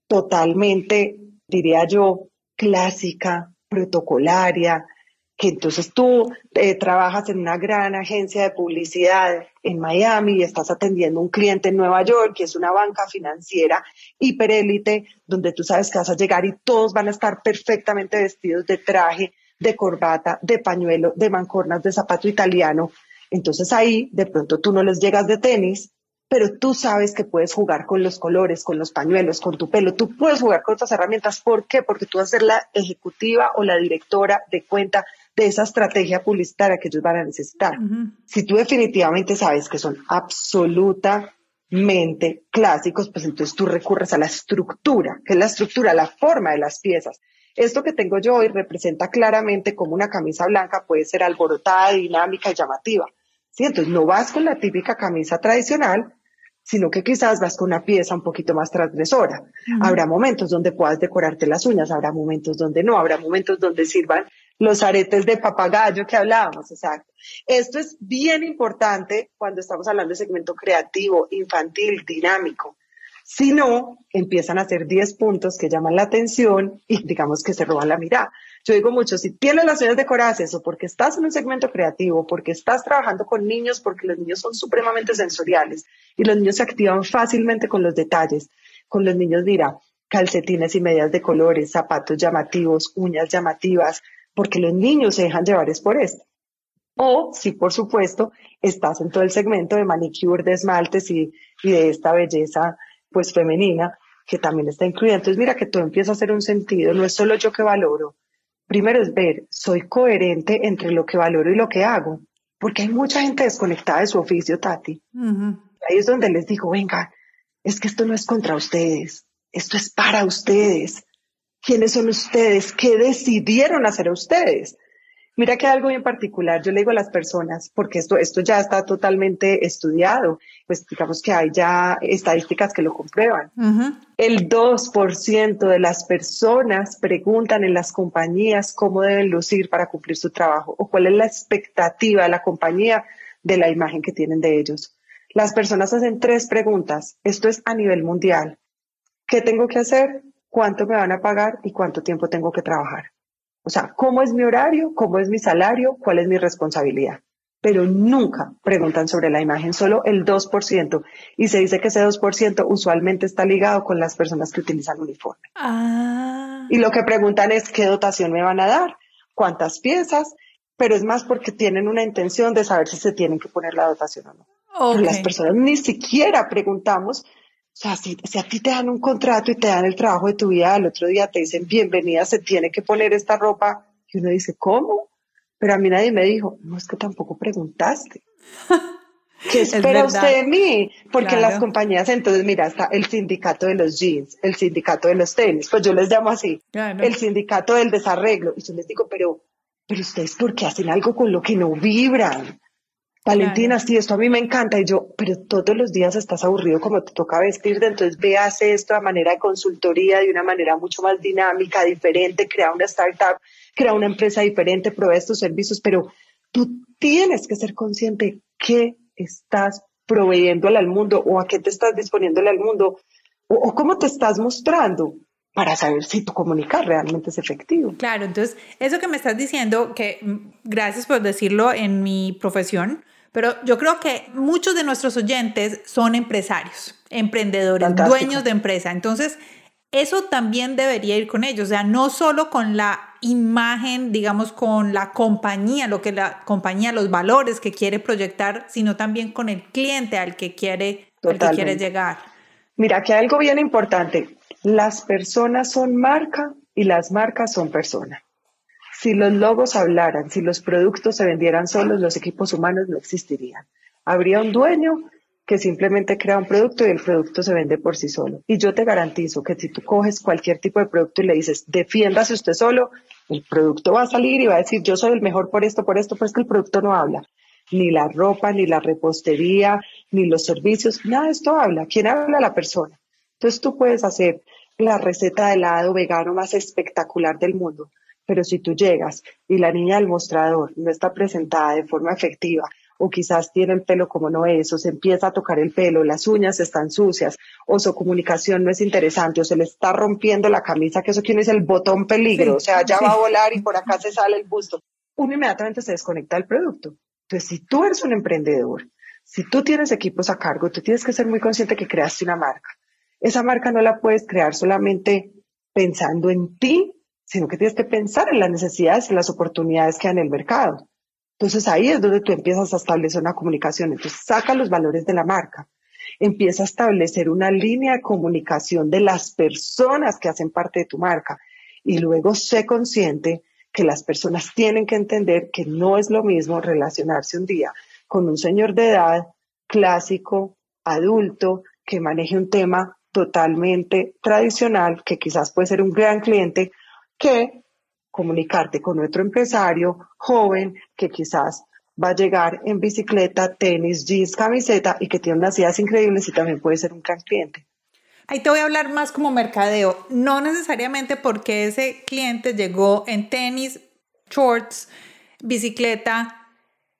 totalmente, diría yo, clásica, protocolaria, que entonces tú eh, trabajas en una gran agencia de publicidad en Miami y estás atendiendo un cliente en Nueva York, que es una banca financiera hiperélite, donde tú sabes que vas a llegar y todos van a estar perfectamente vestidos de traje, de corbata, de pañuelo, de mancornas, de zapato italiano. Entonces ahí de pronto tú no les llegas de tenis, pero tú sabes que puedes jugar con los colores, con los pañuelos, con tu pelo, tú puedes jugar con otras herramientas. ¿Por qué? Porque tú vas a ser la ejecutiva o la directora de cuenta de esa estrategia publicitaria que ellos van a necesitar. Si tú definitivamente sabes que son absolutamente clásicos, pues entonces tú recurres a la estructura, que es la estructura, la forma de las piezas. Esto que tengo yo hoy representa claramente como una camisa blanca puede ser alborotada, dinámica y llamativa. ¿sí? Entonces no vas con la típica camisa tradicional, sino que quizás vas con una pieza un poquito más transgresora. Habrá momentos donde puedas decorarte las uñas, habrá momentos donde no, habrá momentos donde sirvan los aretes de papagayo que hablábamos, exacto. Esto es bien importante cuando estamos hablando de segmento creativo, infantil, dinámico. Si no, empiezan a hacer 10 puntos que llaman la atención y digamos que se roban la mirada. Yo digo mucho, si tienes las uñas decoradas, o porque estás en un segmento creativo, porque estás trabajando con niños, porque los niños son supremamente sensoriales y los niños se activan fácilmente con los detalles. Con los niños dirá calcetines y medias de colores, zapatos llamativos, uñas llamativas, porque los niños se dejan llevar es por esto. O si, por supuesto, estás en todo el segmento de manicure, de esmaltes y, de esta belleza pues femenina que también está incluida. Entonces, mira que todo empieza a hacer un sentido. No es solo yo que valoro, primero es ver, soy coherente entre lo que valoro y lo que hago, porque hay mucha gente desconectada de su oficio, Tati. Ahí es donde les digo, venga, es que esto no es contra ustedes, esto es para ustedes. ¿Quiénes son ustedes? ¿Qué decidieron hacer ustedes? Mira que algo en particular, yo le digo a las personas, porque esto, esto ya está totalmente estudiado, pues digamos que hay ya estadísticas que lo comprueban. El 2% de las personas preguntan en las compañías cómo deben lucir para cumplir su trabajo o cuál es la expectativa de la compañía de la imagen que tienen de ellos. Las personas hacen tres preguntas. Esto es a nivel mundial. ¿Qué tengo que hacer? ¿Cuánto me van a pagar? ¿Y cuánto tiempo tengo que trabajar? O sea, ¿cómo es mi horario? ¿Cómo es mi salario? ¿Cuál es mi responsabilidad? Pero nunca preguntan sobre la imagen, solo el 2%. Y se dice que ese 2% usualmente está ligado con las personas que utilizan uniforme. Ah. Y lo que preguntan es qué dotación me van a dar, cuántas piezas, pero es más porque tienen una intención de saber si se tienen que poner la dotación o no. Las personas ni siquiera preguntamos sea, si, a ti te dan un contrato y te dan el trabajo de tu vida, al otro día te dicen, bienvenida, se tiene que poner esta ropa, y uno dice, ¿cómo? Pero a mí nadie me dijo, no es que tampoco preguntaste. [laughs] ¿Qué espera usted de mí? Porque las compañías, entonces, mira, está el sindicato de los jeans, el sindicato de los tenis, pues yo les llamo así, el sindicato del desarreglo. Y yo les digo, pero, pero ustedes, ¿por qué hacen algo con lo que no vibran? Valentina, sí, esto a mí me encanta. Y yo, pero todos los días estás aburrido como te toca vestirte, entonces veas esto a manera de consultoría, de una manera mucho más dinámica, diferente, crea una startup, crea una empresa diferente, provee estos servicios, pero tú tienes que ser consciente qué estás proveyéndole al mundo o a qué te estás disponiéndole al mundo o, o cómo te estás mostrando para saber si tu comunicar realmente es efectivo. Claro, entonces eso que me estás diciendo, que mm, gracias por decirlo en mi profesión, pero yo creo que muchos de nuestros oyentes son empresarios, emprendedores, dueños de empresa. Entonces, eso también debería ir con ellos, o sea, no solo con la imagen, digamos, con la compañía, lo que la compañía, los valores que quiere proyectar, sino también con el cliente al que quiere, al que quiere llegar. Mira, que algo bien importante. Las personas son marca y las marcas son personas. Si los logos hablaran, si los productos se vendieran solos, los equipos humanos no existirían. Habría un dueño que simplemente crea un producto y el producto se vende por sí solo. Y yo te garantizo que si tú coges cualquier tipo de producto y le dices, defiéndase usted solo, el producto va a salir y va a decir, yo soy el mejor por esto, por esto, pues que el producto no habla. Ni la ropa, ni la repostería, ni los servicios, nada de esto habla. ¿Quién habla? La persona. Entonces tú puedes hacer la receta de helado vegano más espectacular del mundo, pero si tú llegas y la niña del mostrador no está presentada de forma efectiva, o quizás tiene el pelo como no es, o se empieza a tocar el pelo, las uñas están sucias, o su comunicación no es interesante, o se le está rompiendo la camisa, que eso quiere decir el botón peligro, o sea, ya va a volar y por acá se sale el busto. Uno inmediatamente se desconecta del producto. Entonces, si tú eres un emprendedor, si tú tienes equipos a cargo, tú tienes que ser muy consciente que creaste una marca. Esa marca no la puedes crear solamente pensando en ti, sino que tienes que pensar en las necesidades y las oportunidades que hay en el mercado. Entonces ahí es donde tú empiezas a establecer una comunicación. Entonces saca los valores de la marca. Empieza a establecer una línea de comunicación de las personas que hacen parte de tu marca. Y luego sé consciente que las personas tienen que entender que no es lo mismo relacionarse un día con un señor de edad clásico, adulto, que maneje un tema totalmente tradicional, que quizás puede ser un gran cliente, que comunicarte con otro empresario joven que quizás va a llegar en bicicleta, tenis, jeans, camiseta y que tiene unas ideas increíbles y también puede ser un gran cliente. Ahí te voy a hablar más como mercadeo, no necesariamente porque ese cliente llegó en tenis, shorts, bicicleta.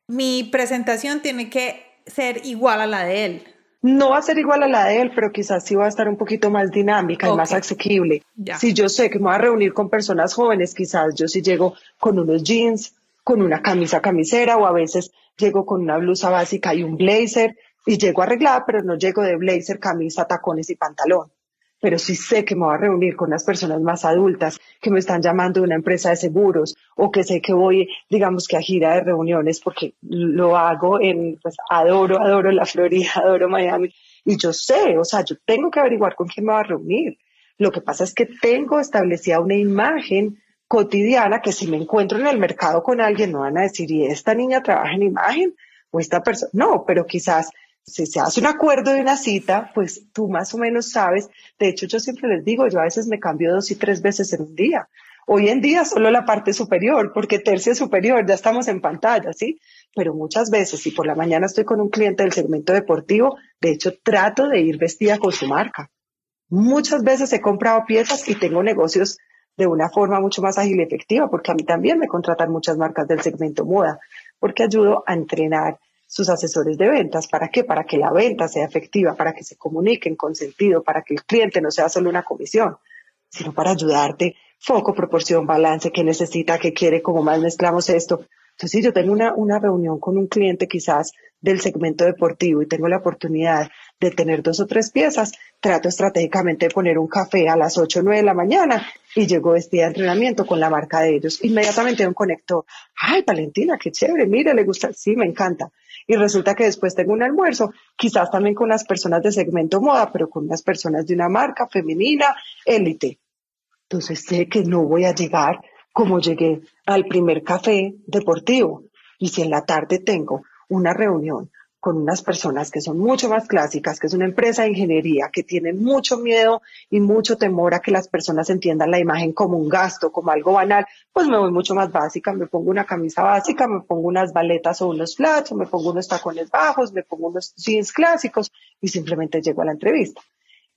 Mi presentación tiene que ser igual a la de él. No va a ser igual a la de él, pero quizás sí va a estar un poquito más dinámica y más asequible. Si yo sé que me voy a reunir con personas jóvenes, quizás yo sí llego con unos jeans, con una camisa camisera o a veces llego con una blusa básica y un blazer y llego arreglada, pero no llego de blazer, camisa, tacones y pantalón pero sí sé que me voy a reunir con las personas más adultas que me están llamando de una empresa de seguros o que sé que voy, digamos que a gira de reuniones porque lo hago en, pues adoro, adoro la Florida, [laughs] adoro Miami y yo sé, o sea, yo tengo que averiguar con quién me voy a reunir. Lo que pasa es que tengo establecida una imagen cotidiana que si me encuentro en el mercado con alguien no van a decir, ¿y esta niña trabaja en imagen? O esta persona, no, pero quizás si se hace un acuerdo de una cita, pues tú más o menos sabes. De hecho, yo siempre les digo, yo a veces me cambio dos y tres veces en un día. Hoy en día solo la parte superior, porque tercia superior, ya estamos en pantalla, ¿sí? Pero muchas veces, si por la mañana estoy con un cliente del segmento deportivo, de hecho trato de ir vestida con su marca. Muchas veces he comprado piezas y tengo negocios de una forma mucho más ágil y efectiva, porque a mí también me contratan muchas marcas del segmento moda, porque ayudo a entrenar sus asesores de ventas. ¿Para qué? Para que la venta sea efectiva, para que se comuniquen con sentido, para que el cliente no sea solo una comisión, sino para ayudarte foco, proporción, balance, qué necesita, qué quiere, cómo más mezclamos esto. Entonces, si yo tengo una, una reunión con un cliente quizás del segmento deportivo y tengo la oportunidad de tener dos o tres piezas, trato estratégicamente de poner un café a las 8 o 9 de la mañana y llego día de entrenamiento con la marca de ellos. Inmediatamente un conector. Ay, Valentina, qué chévere, mire, le gusta. Sí, me encanta. Y resulta que después tengo un almuerzo, quizás también con las personas de segmento moda, pero con unas personas de una marca femenina, élite. Entonces sé que no voy a llegar como llegué al primer café deportivo. Y si en la tarde tengo una reunión con unas personas que son mucho más clásicas, que es una empresa de ingeniería, que tienen mucho miedo y mucho temor a que las personas entiendan la imagen como un gasto, como algo banal, pues me voy mucho más básica, me pongo una camisa básica, me pongo unas baletas o unos flats, o me pongo unos tacones bajos, me pongo unos jeans clásicos y simplemente llego a la entrevista.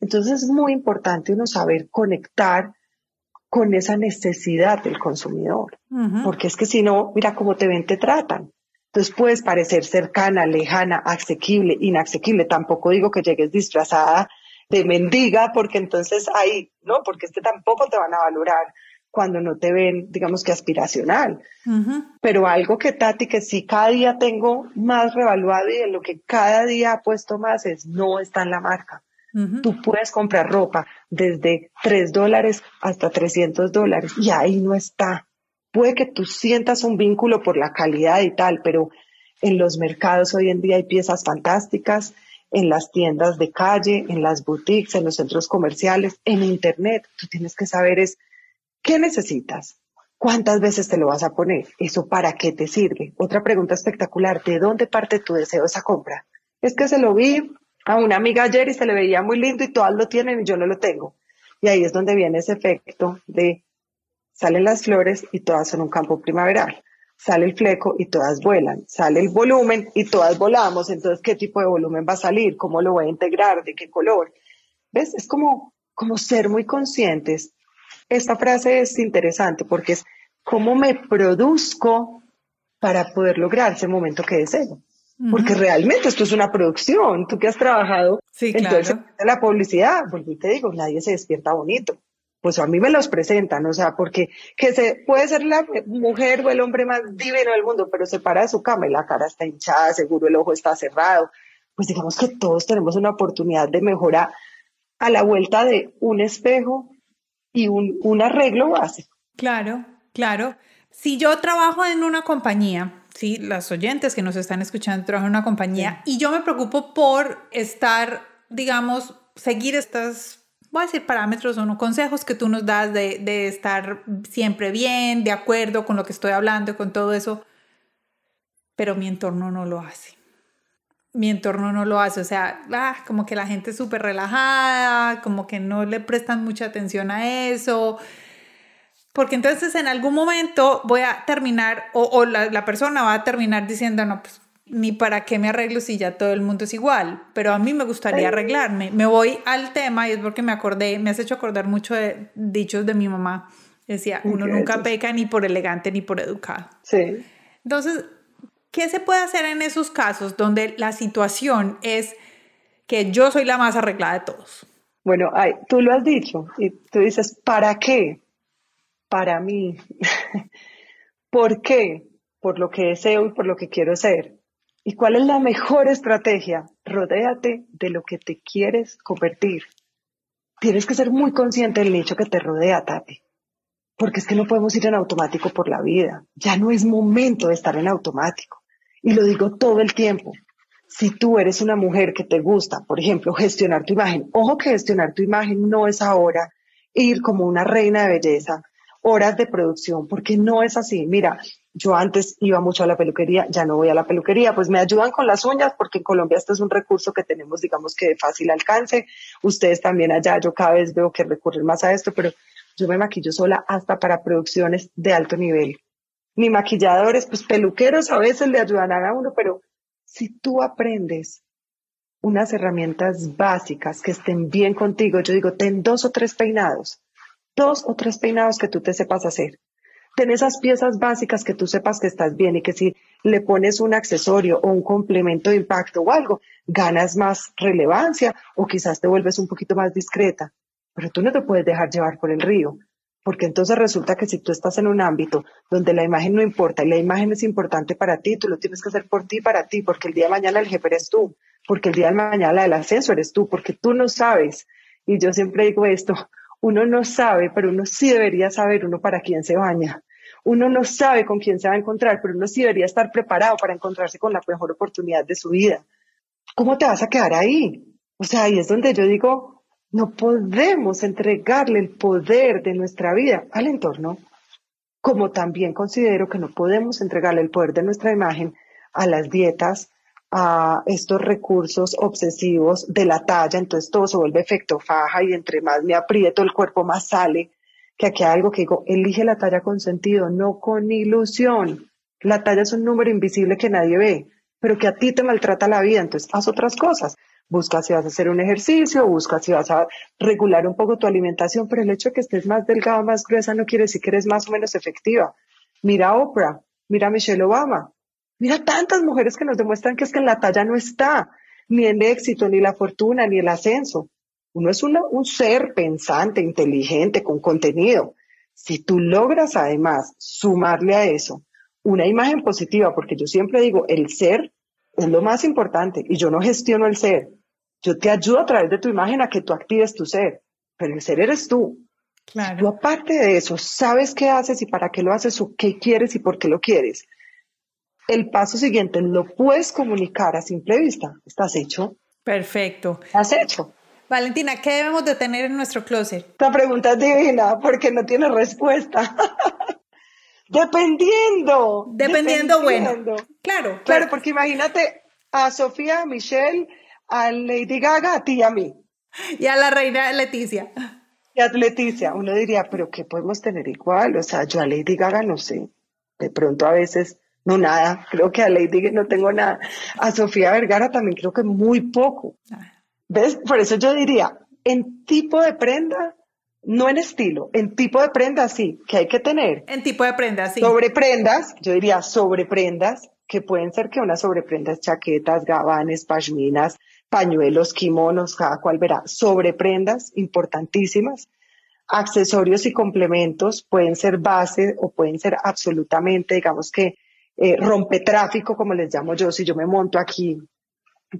Entonces es muy importante uno saber conectar con esa necesidad del consumidor. Porque es que si no, mira cómo te ven, te tratan. Entonces puedes parecer cercana, lejana, asequible, inasequible. Tampoco digo que llegues disfrazada de mendiga, porque entonces ahí, ¿no? Porque es que tampoco te van a valorar cuando no te ven, digamos que aspiracional. Pero algo que Tati, que sí cada día tengo más revaluado y en lo que cada día apuesto más es no está en la marca. Tú puedes comprar ropa desde 3 dólares hasta 300 dólares y ahí no está. Puede que tú sientas un vínculo por la calidad y tal, pero en los mercados hoy en día hay piezas fantásticas, en las tiendas de calle, en las boutiques, en los centros comerciales, en internet. Tú tienes que saber es qué necesitas, cuántas veces te lo vas a poner, eso para qué te sirve. Otra pregunta espectacular, ¿de dónde parte tu deseo esa compra? Es que se lo vi a una amiga ayer y se le veía muy lindo y todas lo tienen y yo no lo tengo. Y ahí es donde viene ese efecto de salen las flores y todas son un campo primaveral. Sale el fleco y todas vuelan. Sale el volumen y todas volamos. Entonces, ¿qué tipo de volumen va a salir? ¿Cómo lo voy a integrar? ¿De qué color? ¿Ves? Es como, como ser muy conscientes. Esta frase es interesante porque es cómo me produzco para poder lograr ese momento que deseo. Porque realmente esto es una producción. Tú que has trabajado sí, entonces la publicidad, pues te digo, nadie se despierta bonito. Pues a mí me los presentan, o sea, porque que se puede ser la mujer o el hombre más divino del mundo, pero se para de su cama y la cara está hinchada, seguro el ojo está cerrado. Pues digamos que todos tenemos una oportunidad de mejorar a la vuelta de un espejo y un, un arreglo básico. Claro, claro. Si yo trabajo en una compañía ¿sí? Las oyentes que nos están escuchando trabajan en una compañía y yo me preocupo por estar, digamos, seguir estas, voy a decir parámetros o no, consejos que tú nos das de, de estar siempre bien, de acuerdo con lo que estoy hablando, con todo eso, pero mi entorno no lo hace. Mi entorno no lo hace, o sea, ah, como que la gente es súper relajada, como que no le prestan mucha atención a eso, porque entonces en algún momento voy a terminar, o, la, persona va a terminar diciendo, no, pues ni para qué me arreglo si ya todo el mundo es igual, pero a mí me gustaría arreglarme. Me voy al tema y es porque me acordé, me has hecho acordar mucho de dichos de mi mamá. Decía, uno nunca peca ni por elegante ni por educado. Sí. Entonces, ¿qué se puede hacer en esos casos donde la situación es que yo soy la más arreglada de todos? Bueno, ay, tú lo has dicho y tú dices, ¿para qué? Para mí. [laughs] ¿Por qué? Por lo que deseo y por lo que quiero ser. ¿Y cuál es la mejor estrategia? Rodéate de lo que te quieres convertir. Tienes que ser muy consciente del nicho que te rodea, Tati. Porque es que no podemos ir en automático por la vida. Ya no es momento de estar en automático. Y lo digo todo el tiempo. Si tú eres una mujer que te gusta, por ejemplo, gestionar tu imagen, ojo que gestionar tu imagen no es ahora ir como una reina de belleza horas de producción, porque no es así. Mira, yo antes iba mucho a la peluquería, ya no voy a la peluquería, pues me ayudan con las uñas porque en Colombia este es un recurso que tenemos, digamos que de fácil alcance. Ustedes también allá, yo cada vez veo que recurren más a esto, pero yo me maquillo sola hasta para producciones de alto nivel. Ni maquilladores, pues peluqueros a veces le ayudan a uno, pero si tú aprendes unas herramientas básicas que estén bien contigo, yo digo, ten dos o tres peinados dos o tres peinados que tú te sepas hacer. Ten esas piezas básicas que tú sepas que estás bien y que si le pones un accesorio o un complemento de impacto o algo, ganas más relevancia o quizás te vuelves un poquito más discreta. Pero tú no te puedes dejar llevar por el río, porque entonces resulta que si tú estás en un ámbito donde la imagen no importa y la imagen es importante para ti, tú lo tienes que hacer por ti, para ti, porque el día de mañana el jefe eres tú, porque el día de mañana el ascenso eres tú, porque tú no sabes. Y yo siempre digo esto, uno no sabe, pero uno sí debería saber uno para quién se baña. Uno no sabe con quién se va a encontrar, pero uno sí debería estar preparado para encontrarse con la mejor oportunidad de su vida. ¿Cómo te vas a quedar ahí? O sea, ahí es donde yo digo, no podemos entregarle el poder de nuestra vida al entorno, como también considero que no podemos entregarle el poder de nuestra imagen a las dietas, a estos recursos obsesivos de la talla, entonces todo se vuelve efecto faja y entre más me aprieto el cuerpo más sale, que aquí hay algo que digo, elige la talla con sentido, no con ilusión. La talla es un número invisible que nadie ve, pero que a ti te maltrata la vida, entonces haz otras cosas. Busca si vas a hacer un ejercicio, busca si vas a regular un poco tu alimentación, pero el hecho de que estés más delgada, más gruesa, no quiere decir que eres más o menos efectiva. Mira a Oprah, mira a Michelle Obama, Mira tantas mujeres que nos demuestran que es que en la talla no está ni el éxito, ni la fortuna, ni el ascenso. Uno es un ser pensante, inteligente, con contenido. Si tú logras además sumarle a eso una imagen positiva, porque yo siempre digo, el ser es lo más importante y yo no gestiono el ser. Yo te ayudo a través de tu imagen a que tú actives tu ser, pero el ser eres tú. Claro. Tú aparte de eso, sabes qué haces y para qué lo haces o qué quieres y por qué lo quieres el paso siguiente lo puedes comunicar a simple vista. Estás hecho. Perfecto. Estás hecho. Valentina, ¿qué debemos de tener en nuestro closet? Esta pregunta es divina porque no tiene respuesta. [laughs] dependiendo, dependiendo. bueno. Claro. Claro, porque imagínate a Sofía, a Michelle, a Lady Gaga, a ti y a mí. [laughs] Y a la reina Leticia. Y a Leticia. Uno diría, pero ¿qué podemos tener igual? O sea, yo a Lady Gaga no sé. De pronto a veces no, nada. Creo que a Lady no tengo nada. A Sofía Vergara también creo que muy poco. Ah. ¿Ves? Por eso yo diría, en tipo de prenda, no en estilo, en tipo de prenda sí, que hay que tener. En tipo de prenda, sí. Sobre prendas, yo diría sobre prendas, que pueden ser que unas sobreprendas, chaquetas, gabanes, pashminas, pañuelos, kimonos, cada cual verá. Sobre prendas importantísimas. Accesorios y complementos pueden ser base o pueden ser absolutamente, digamos que eh, rompe tráfico, como les llamo yo, si yo me monto aquí,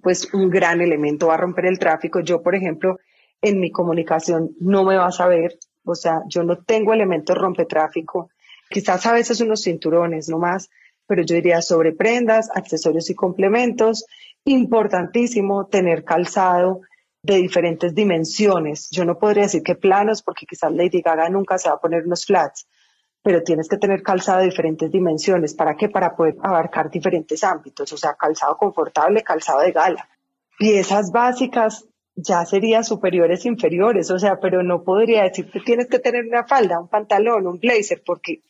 pues un gran elemento va a romper el tráfico. Yo, por ejemplo, en mi comunicación no me vas a ver, o sea, yo no tengo elementos rompe tráfico, quizás a veces unos cinturones no más, pero yo diría sobre prendas, accesorios y complementos. Importantísimo tener calzado de diferentes dimensiones. Yo no podría decir que planos, porque quizás Lady Gaga nunca se va a poner unos flats, pero tienes que tener calzado de diferentes dimensiones. ¿Para qué? Para poder abarcar diferentes ámbitos, o sea, calzado confortable, calzado de gala. Piezas básicas ya serían superiores, inferiores, o sea, pero no podría decir que tienes que tener una falda, un pantalón, un blazer, porque,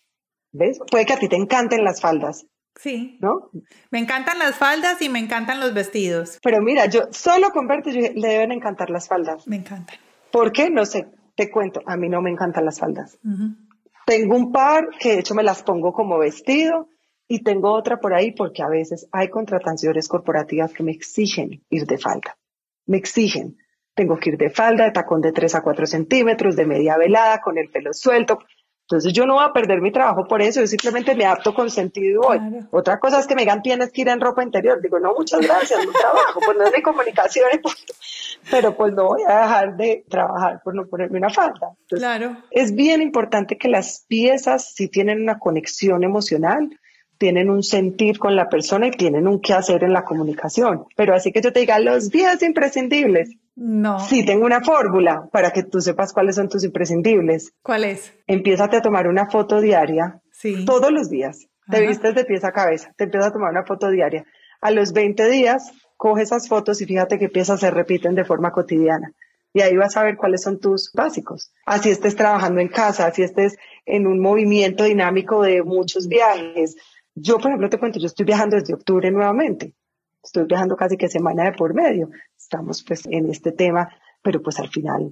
¿ves? Puede que a ti te encanten las faldas. Sí. ¿No? Me encantan las faldas y me encantan los vestidos. Pero mira, yo solo con verte le deben encantar las faldas. Me encantan. ¿Por qué? No sé, te cuento, a mí no me encantan las faldas. Tengo un par que de hecho me las pongo como vestido y tengo otra por ahí porque a veces hay contrataciones corporativas que me exigen ir de falda. Me exigen. Tengo que ir de falda, de tacón de 3 a 4 centímetros, de media velada, con el pelo suelto. Entonces yo no voy a perder mi trabajo por eso, yo simplemente me adapto con sentido y voy. Otra cosa es que me digan tienes que ir en ropa interior. Digo, no, muchas gracias, mi trabajo, pues no es de comunicación, [laughs] pero pues no voy a dejar de trabajar por no ponerme una falda. claro. Es bien importante que las piezas, si tienen una conexión emocional, tienen un sentir con la persona y tienen un qué hacer en la comunicación. Pero así que yo te diga, los días imprescindibles, No. Sí, tengo una fórmula para que tú sepas cuáles son tus imprescindibles. ¿Cuál es? Empiezate a tomar una foto diaria Sí. todos los días. Te Ajá. vistes de pies a cabeza, te empiezas a tomar una foto diaria. A los 20 días, coge esas fotos y fíjate qué piezas se repiten de forma cotidiana. Y ahí vas a ver cuáles son tus básicos. Así estés trabajando en casa, así estés en un movimiento dinámico de muchos viajes. Yo, por ejemplo, te cuento, yo estoy viajando desde octubre nuevamente. Estoy viajando casi que semana de por medio. Estamos pues en este tema, pero pues al final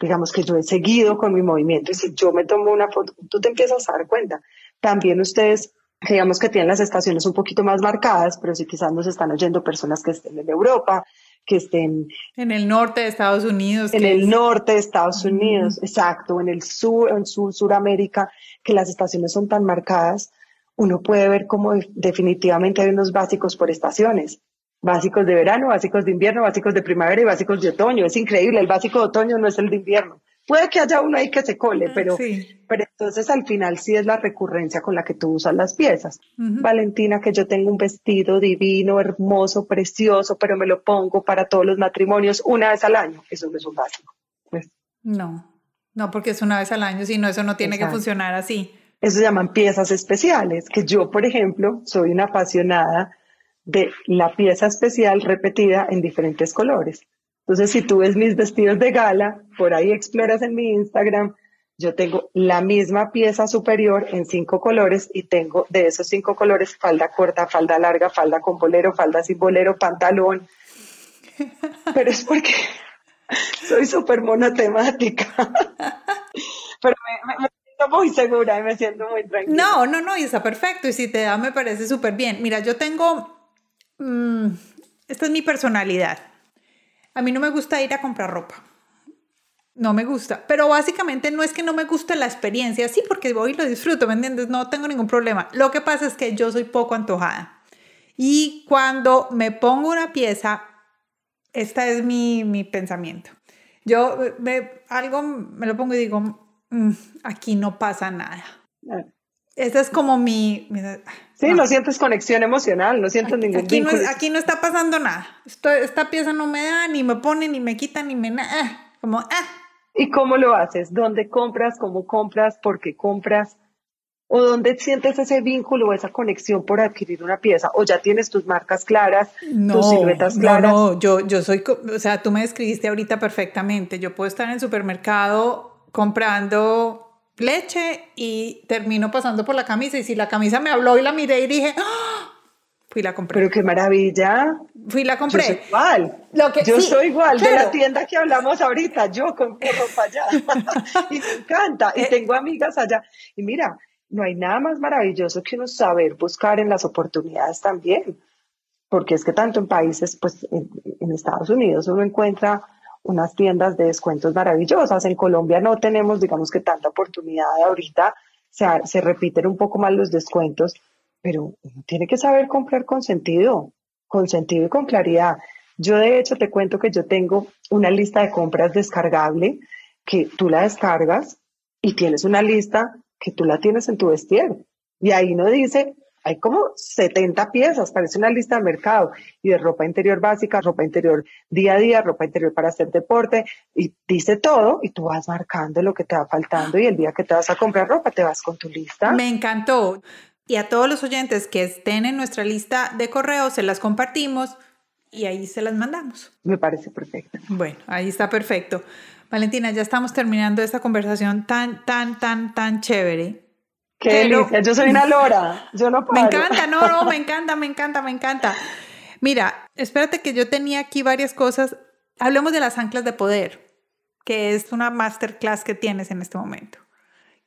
digamos que yo he seguido con mi movimiento y si yo me tomo una foto, tú te empiezas a dar cuenta. También ustedes, digamos que tienen las estaciones un poquito más marcadas, pero si quizás nos están oyendo personas que estén en Europa, que estén En el norte de Estados Unidos. en el es- norte de Estados Unidos, exacto, en el sur, en sur, Suramérica, que las estaciones son tan marcadas, uno puede ver cómo de- definitivamente hay unos básicos por estaciones. Básicos de verano, básicos de invierno, básicos de primavera y básicos de otoño. Es increíble, el básico de otoño no es el de invierno. Puede que haya uno ahí que se cole, pero, Ah, Sí. pero entonces al final sí es la recurrencia con la que tú usas las piezas. Valentina, que yo tengo un vestido divino, hermoso, precioso, pero me lo pongo para todos los matrimonios una vez al año. Eso no es un básico. Pues, No, no, porque es una vez al año, si no, eso no tiene que funcionar así. Eso se llaman piezas especiales, que yo, por ejemplo, soy una apasionada de la pieza especial repetida en diferentes colores. Entonces, si tú ves mis vestidos de gala, por ahí exploras en mi Instagram, yo tengo la misma pieza superior en cinco colores y tengo de esos cinco colores falda corta, falda larga, falda con bolero, falda sin bolero, pantalón. Pero es porque [laughs] soy súper monotemática. [laughs] Pero me, me- siento muy segura y me siento muy tranquila. No, no, no, y está perfecto. Y si te da, me parece súper bien. Mira, yo tengo. mm, esta es mi personalidad. A mí no me gusta ir a comprar ropa. No me gusta. Pero básicamente no es que no me guste la experiencia, sí, porque voy y lo disfruto, ¿me entiendes? No tengo ningún problema. Lo que pasa es que yo soy poco antojada. Y cuando me pongo una pieza, este es mi, mi pensamiento. Yo eh, me, algo me lo pongo y digo, "Mm, aquí no pasa nada. Esa es como mi... mi- Sí, no. no sientes conexión emocional, no sientes ningún Aquí no, vínculo. aquí no está pasando nada. Esto- esta pieza no me da, ni me pone, ni me quita, ni me... na- ah, como, ah. ¿Y cómo lo haces? ¿Dónde compras? ¿Cómo compras? ¿Por qué compras? ¿O dónde sientes ese vínculo o esa conexión por adquirir una pieza? ¿O ya tienes tus marcas claras, tus siluetas no, claras? no, yo, yo soy, o sea, tú me describiste ahorita perfectamente. Yo puedo estar en el supermercado comprando leche y termino pasando por la camisa y si la camisa me habló y la miré y dije, ¡Ah! fui y la compré. Pero qué maravilla. fui y la Yo compré. soy igual. Lo que- yo sí, soy igual de la tienda que hablamos ahorita. Yo compro ropa allá. [laughs] y me encanta. Y Eh, tengo amigas allá. Y mira, no hay nada más maravilloso que uno saber buscar en las oportunidades también. Porque es que tanto en países, pues en, en Estados Unidos uno encuentra unas tiendas de descuentos maravillosas. En Colombia no tenemos, digamos que tanta oportunidad ahorita. Se, se repiten un poco más los descuentos, pero uno tiene que saber comprar con sentido, con sentido y con claridad. Yo de hecho te cuento que yo tengo una lista de compras descargable que tú la descargas y tienes una lista que tú la tienes en tu vestier. Y ahí no dice, hay como 70 piezas, parece una lista de mercado y de ropa interior básica, ropa interior día a día, ropa interior para hacer deporte y dice todo y tú vas marcando lo que te va faltando y el día que te vas a comprar ropa te vas con tu lista. Me encantó. Y a todos los oyentes que estén en nuestra lista de correos, se las compartimos y ahí se las mandamos. Me parece perfecto. Bueno, ahí está perfecto. Valentina, ya estamos terminando esta conversación tan, tan, tan, tan chévere. Qué Pero- delicia, yo soy una [laughs] lora, yo no Me encanta, no, no, me [laughs] encanta, me encanta, me encanta. Mira, espérate que yo tenía aquí varias cosas. Hablemos de las anclas de poder, que es una masterclass que tienes en este momento.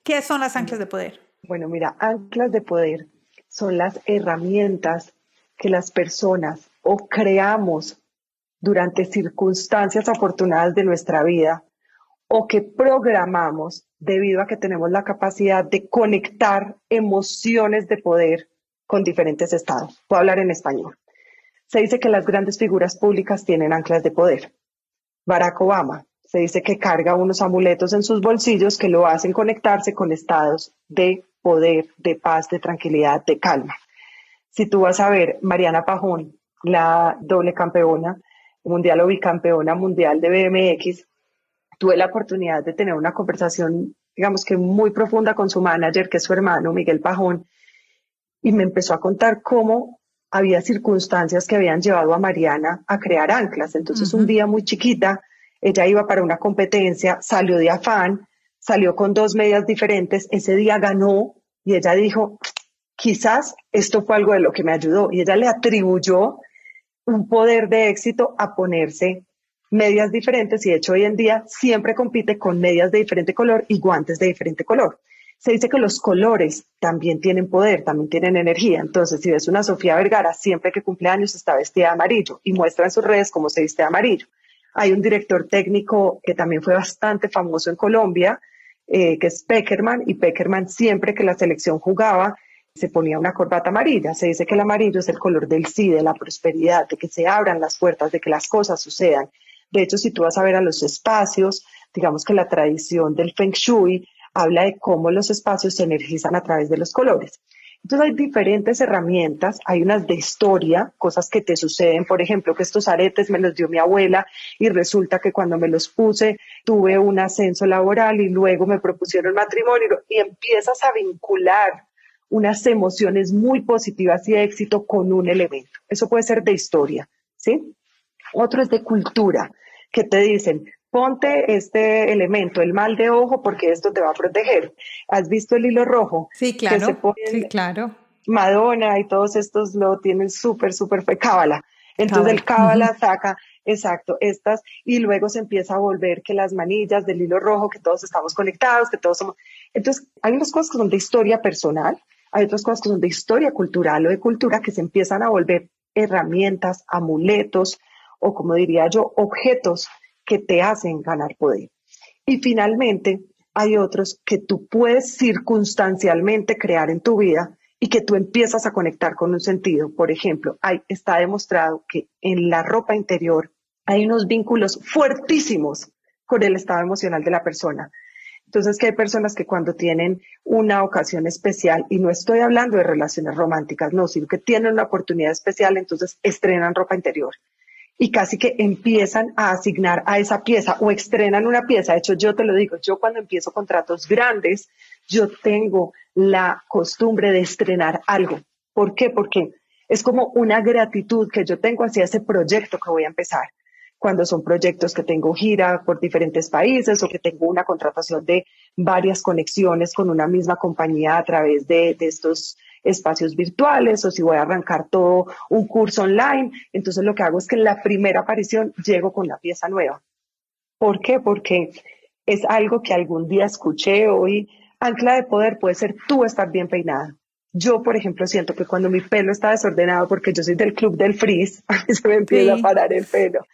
¿Qué son las anclas de poder? Bueno, mira, anclas de poder son las herramientas que las personas o creamos durante circunstancias afortunadas de nuestra vida o que programamos debido a que tenemos la capacidad de conectar emociones de poder con diferentes estados. Puedo hablar en español. Se dice que las grandes figuras públicas tienen anclas de poder. Barack Obama se dice que carga unos amuletos en sus bolsillos que lo hacen conectarse con estados de poder, de paz, de tranquilidad, de calma. Si tú vas a ver Mariana Pajón, la doble campeona mundial o bicampeona mundial de BMX, tuve la oportunidad de tener una conversación, digamos que muy profunda con su manager, que es su hermano, Miguel Pajón, y me empezó a contar cómo había circunstancias que habían llevado a Mariana a crear anclas. Entonces, un día muy chiquita, ella iba para una competencia, salió de afán, salió con dos medias diferentes, ese día ganó y ella dijo, quizás esto fue algo de lo que me ayudó. Y ella le atribuyó un poder de éxito a ponerse medias diferentes y de hecho hoy en día siempre compite con medias de diferente color y guantes de diferente color. Se dice que los colores también tienen poder, también tienen energía. Entonces, si ves una Sofía Vergara, siempre que cumple años está vestida de amarillo y muestra en sus redes cómo se viste de amarillo. Hay un director técnico que también fue bastante famoso en Colombia, eh, que es Peckerman, y Peckerman siempre que la selección jugaba se ponía una corbata amarilla. Se dice que el amarillo es el color del sí, de la prosperidad, de que se abran las puertas, de que las cosas sucedan. De hecho, si tú vas a ver a los espacios, digamos que la tradición del Feng Shui habla de cómo los espacios se energizan a través de los colores. Entonces hay diferentes herramientas, hay unas de historia, cosas que te suceden, por ejemplo, que estos aretes me los dio mi abuela y resulta que cuando me los puse tuve un ascenso laboral y luego me propusieron matrimonio y empiezas a vincular unas emociones muy positivas y éxito con un elemento. Eso puede ser de historia, ¿sí? Otro es de cultura, que te dicen, ponte este elemento, el mal de ojo, porque esto te va a proteger. ¿Has visto el hilo rojo? Sí, claro. sí, claro. Madonna y todos estos lo tienen súper, súper, fue cábala. Entonces el cábala saca, exacto, estas, y luego se empieza a volver que las manillas del hilo rojo, que todos estamos conectados, que todos somos. Entonces, hay unas cosas que son de historia personal, hay otras cosas que son de historia cultural o de cultura que se empiezan a volver herramientas, amuletos o, como diría yo, objetos que te hacen ganar poder. Y finalmente, hay otros que tú puedes circunstancialmente crear en tu vida y que tú empiezas a conectar con un sentido. Por ejemplo, hay, está demostrado que en la ropa interior hay unos vínculos fuertísimos con el estado emocional de la persona. Entonces, que hay personas que cuando tienen una ocasión especial, y no estoy hablando de relaciones románticas, no, sino que tienen una oportunidad especial, entonces estrenan ropa interior y casi que empiezan a asignar a esa pieza o estrenan una pieza. De hecho, yo te lo digo, yo cuando empiezo contratos grandes, yo tengo la costumbre de estrenar algo. ¿Por qué? Porque es como una gratitud que yo tengo hacia ese proyecto que voy a empezar. Cuando son proyectos que tengo gira por diferentes países o que tengo una contratación de varias conexiones con una misma compañía a través de, de estos espacios virtuales o si voy a arrancar todo un curso online. Entonces lo que hago es que en la primera aparición llego con la pieza nueva. ¿Por qué? Porque es algo que algún día escuché hoy. Ancla de poder puede ser tú estar bien peinada. Yo, por ejemplo, siento que cuando mi pelo está desordenado, porque yo soy del club del frizz, [laughs] a mí se me empieza a parar el pelo.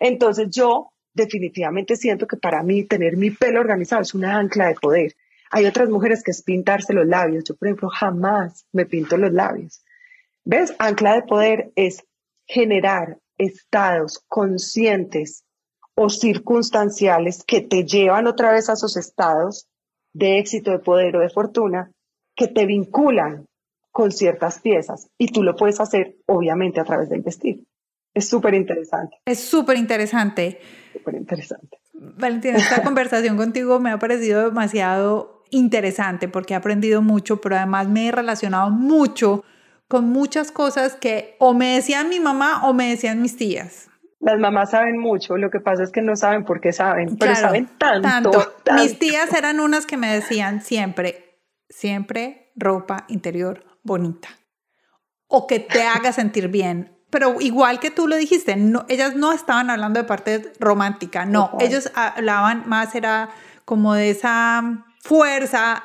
Entonces yo definitivamente siento que para mí tener mi pelo organizado es una ancla de poder. Hay otras mujeres que es pintarse los labios. Yo, por ejemplo, jamás me pinto los labios. ¿Ves? Ancla de poder es generar estados conscientes o circunstanciales que te llevan otra vez a esos estados de éxito, de poder o de fortuna que te vinculan con ciertas piezas y tú lo puedes hacer obviamente a través del vestir. Es súper interesante. Es súper interesante. Súper interesante. Valentina, esta [laughs] conversación contigo me ha parecido demasiado interesante porque he aprendido mucho, pero además me he relacionado mucho con muchas cosas que o me decían mi mamá o me decían mis tías. Las mamás saben mucho, lo que pasa es que no saben por qué saben, pero saben tanto, tanto. Mis tías eran unas que me decían siempre, siempre ropa interior bonita o que te haga sentir bien. Pero igual que tú lo dijiste, no, ellas no estaban hablando de parte romántica, no, ellos hablaban más, era como de esa fuerza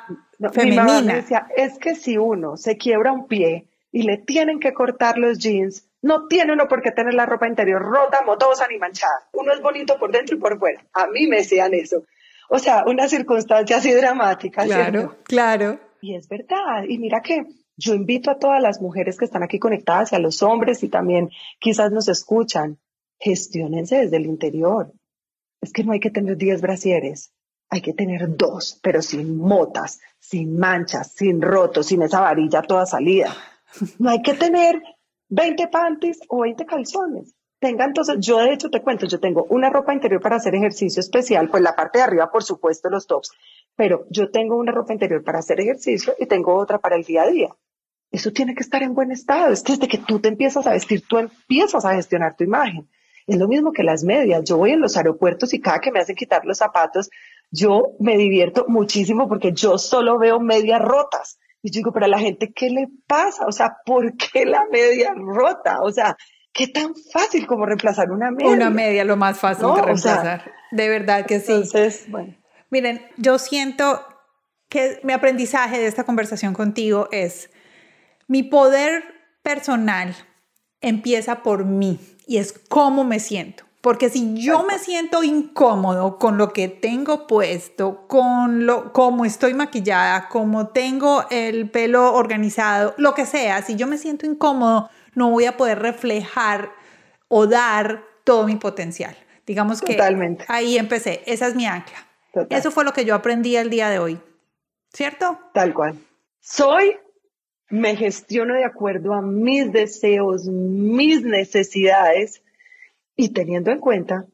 femenina. decía, es que si uno se quiebra un pie y le tienen que cortar los jeans, no tiene uno por qué tener la ropa interior rota, motosa ni manchada. Uno es bonito por dentro y por fuera. A mí me decían eso. O sea, una circunstancia así dramática. Claro, claro. Y es verdad. Y mira que yo invito a todas las mujeres que están aquí conectadas y a los hombres y también quizás nos escuchan, gestionense desde el interior. Es que no hay que tener 10 brasieres hay que tener dos, pero sin motas, sin manchas, sin rotos, sin esa varilla toda salida. No hay que tener 20 panties o 20 calzones. tenga entonces, yo de hecho te cuento, yo tengo una ropa interior para hacer ejercicio especial, pues la parte de arriba, por supuesto, los tops, pero yo tengo una ropa interior para hacer ejercicio y tengo otra para el día a día. Eso tiene que estar en buen estado. Es que desde que tú te empiezas a vestir, tú empiezas a gestionar tu imagen. Es lo mismo que las medias. Yo voy en los aeropuertos y cada que me hacen quitar los zapatos, yo me divierto muchísimo porque yo solo veo medias rotas. Y yo digo, pero a la gente, ¿qué le pasa? O sea, ¿por qué la media rota? O sea, ¿qué tan fácil como reemplazar una media? Una media, lo más fácil de reemplazar. de verdad que sí. Entonces, bueno. Miren, yo siento que mi aprendizaje de esta conversación contigo es mi poder personal empieza por mí y es cómo me siento. Porque si yo me siento incómodo con lo que tengo puesto, con lo cómo estoy maquillada, cómo tengo el pelo organizado, lo que sea, si yo me siento incómodo, no voy a poder reflejar o dar todo mi potencial. Digamos que ahí empecé, esa es mi ancla. Eso fue lo que yo aprendí el día de hoy. ¿Cierto? Tal cual. Soy me gestiono de acuerdo a mis deseos, mis necesidades y teniendo en cuenta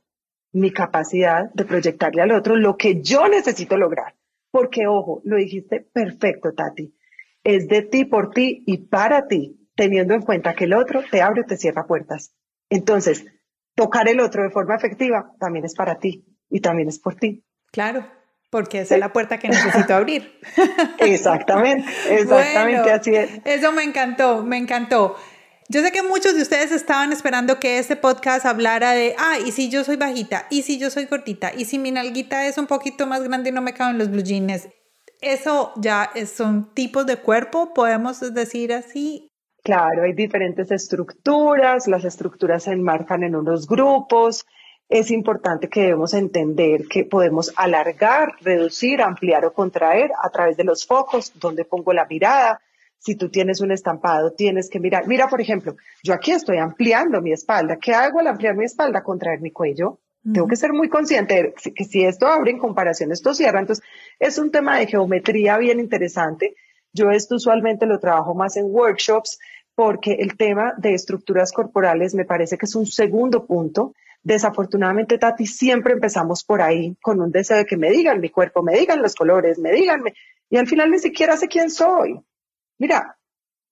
mi capacidad de proyectarle al otro lo que yo necesito lograr. Porque, ojo, lo dijiste perfecto, Tati. Es de ti, por ti y para ti, teniendo en cuenta que el otro te abre o te cierra puertas. Entonces, tocar el otro de forma efectiva también es para ti y también es por ti. Claro, porque esa es la puerta que necesito [laughs] abrir. exactamente, exactamente así es. Eso me encantó, me encantó. Yo sé que muchos de ustedes estaban esperando que este podcast hablara de, ah, y si yo soy bajita, y si yo soy cortita, y si mi nalguita es un poquito más grande y no me caben los blue jeans. Eso ya son tipos de cuerpo, podemos decir así. Claro, hay diferentes estructuras, las estructuras se enmarcan en unos grupos, es importante que debemos entender que podemos alargar, reducir, ampliar o contraer a través de los focos, donde pongo la mirada. Si tú tienes un estampado, tienes que mirar. Mira, por ejemplo, yo aquí estoy ampliando mi espalda. ¿Qué hago al ampliar mi espalda? Contraer mi cuello. Tengo que ser muy consciente de que si esto abre en comparación, esto cierra. Entonces, es un tema de geometría bien interesante. Yo esto usualmente lo trabajo más en workshops porque el tema de estructuras corporales me parece que es un segundo punto Desafortunadamente, Tati, siempre empezamos por ahí con un deseo de que me digan mi cuerpo, me digan los colores, me digan, y al final ni siquiera sé quién soy. Mira,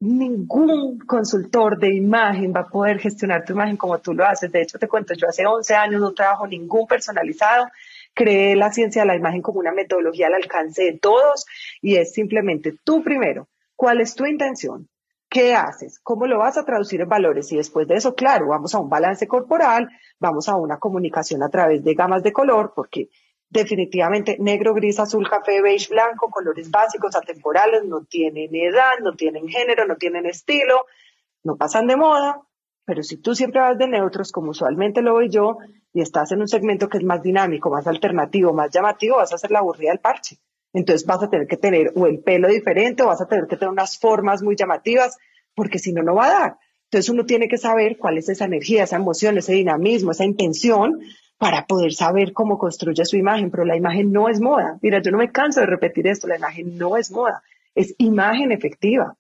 ningún consultor de imagen va a poder gestionar tu imagen como tú lo haces. De hecho, te cuento, yo hace 11 años no trabajo ningún personalizado. Creé la ciencia de la imagen como una metodología al alcance de todos y es simplemente tú primero. ¿Cuál es tu intención? ¿Qué haces? ¿Cómo lo vas a traducir en valores? Y después de eso, claro, vamos a un balance corporal, vamos a una comunicación a través de gamas de color, porque definitivamente negro, gris, azul, café, beige, blanco, colores básicos, atemporales, no tienen edad, no tienen género, no tienen estilo, no pasan de moda, pero si tú siempre vas de neutros, como usualmente lo voy yo, y estás en un segmento que es más dinámico, más alternativo, más llamativo, vas a hacer la aburrida del parche. Entonces vas a tener que tener o el pelo diferente o vas a tener que tener unas formas muy llamativas, porque si no, no va a dar. Entonces uno tiene que saber cuál es esa energía, esa emoción, ese dinamismo, esa intención para poder saber cómo construye su imagen, pero la imagen no es moda. Mira, yo no me canso de repetir esto, la imagen no es moda, es imagen efectiva.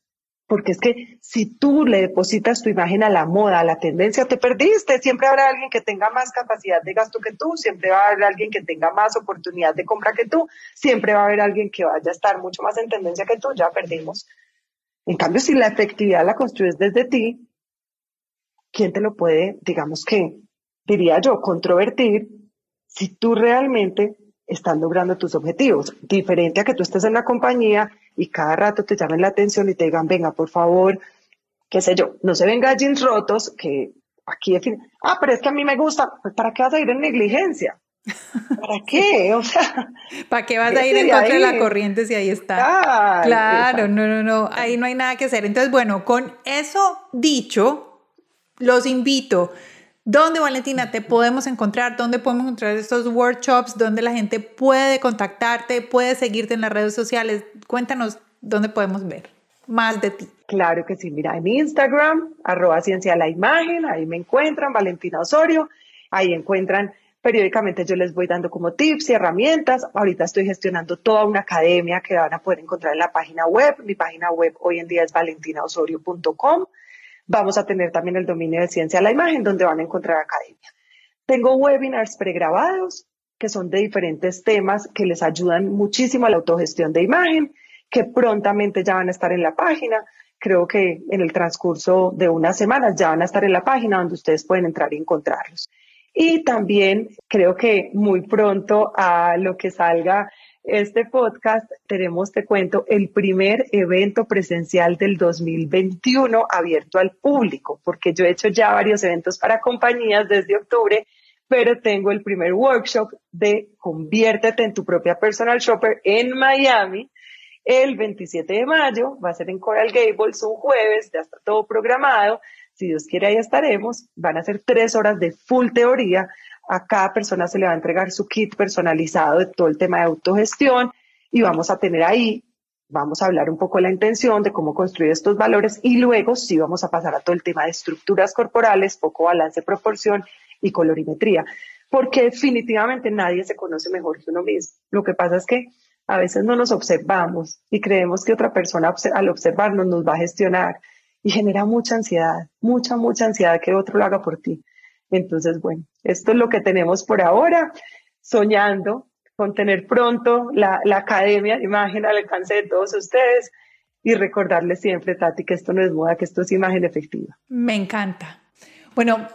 Porque es que si tú le depositas tu imagen a la moda, a la tendencia, te perdiste. Siempre habrá alguien que tenga más capacidad de gasto que tú, siempre va a haber alguien que tenga más oportunidad de compra que tú, siempre va a haber alguien que vaya a estar mucho más en tendencia que tú, ya perdimos. En cambio, si la efectividad la construyes desde ti, ¿quién te lo puede, digamos que, diría yo, controvertir si tú realmente estás logrando tus objetivos? Diferente a que tú estés en la compañía y cada rato te llamen la atención y te digan, venga, por favor, qué sé yo, no se venga jeans rotos, que aquí define, ah, pero es que a mí me gusta, pues ¿para qué vas a ir en negligencia? ¿Para [laughs] qué? O sea, ¿para qué vas a ir en contra de la corriente si ahí está? claro, no, no, no, ahí no hay nada que hacer. Entonces, bueno, con eso dicho, los invito ¿Dónde, Valentina, te podemos encontrar? ¿Dónde podemos encontrar estos workshops? ¿Dónde la gente puede contactarte? ¿Puede seguirte en las redes sociales? Cuéntanos dónde podemos ver más de ti. Claro que sí. Mira, en Instagram, arroba ciencia la imagen, ahí me encuentran, Valentina Osorio. Ahí encuentran periódicamente yo les voy dando como tips y herramientas. Ahorita estoy gestionando toda una academia que van a poder encontrar en la página web. Mi página web hoy en día es valentinaosorio.com. Vamos a tener también el dominio de ciencia de la imagen, donde van a encontrar academia. Tengo webinars pregrabados, que son de diferentes temas que les ayudan muchísimo a la autogestión de imagen, que prontamente ya van a estar en la página. Creo que en el transcurso de unas semanas ya van a estar en la página donde ustedes pueden entrar y encontrarlos. Y también creo que muy pronto a lo que salga este podcast tenemos, te cuento, el primer evento presencial del 2021 abierto al público, porque yo he hecho ya varios eventos para compañías desde octubre, pero tengo el primer workshop de Conviértete en tu propia personal shopper en Miami el 27 de mayo. Va a ser en Coral Gables un jueves, ya está todo programado. Si Dios quiere, ahí estaremos. Van a ser tres horas de full teoría a cada persona se le va a entregar su kit personalizado de todo el tema de autogestión y vamos a tener ahí, vamos a hablar un poco la intención de cómo construir estos valores y luego sí vamos a pasar a todo el tema de estructuras corporales, poco balance, proporción y colorimetría, porque definitivamente nadie se conoce mejor que uno mismo. Lo que pasa es que a veces no nos observamos y creemos que otra persona al observarnos nos va a gestionar y genera mucha ansiedad, mucha, mucha ansiedad que otro lo haga por ti. Entonces, bueno, esto es lo que tenemos por ahora, soñando con tener pronto la, Academia de Imagen al alcance de todos ustedes y recordarles siempre, Tati, que esto no es moda, que esto es imagen efectiva. Me encanta. Bueno,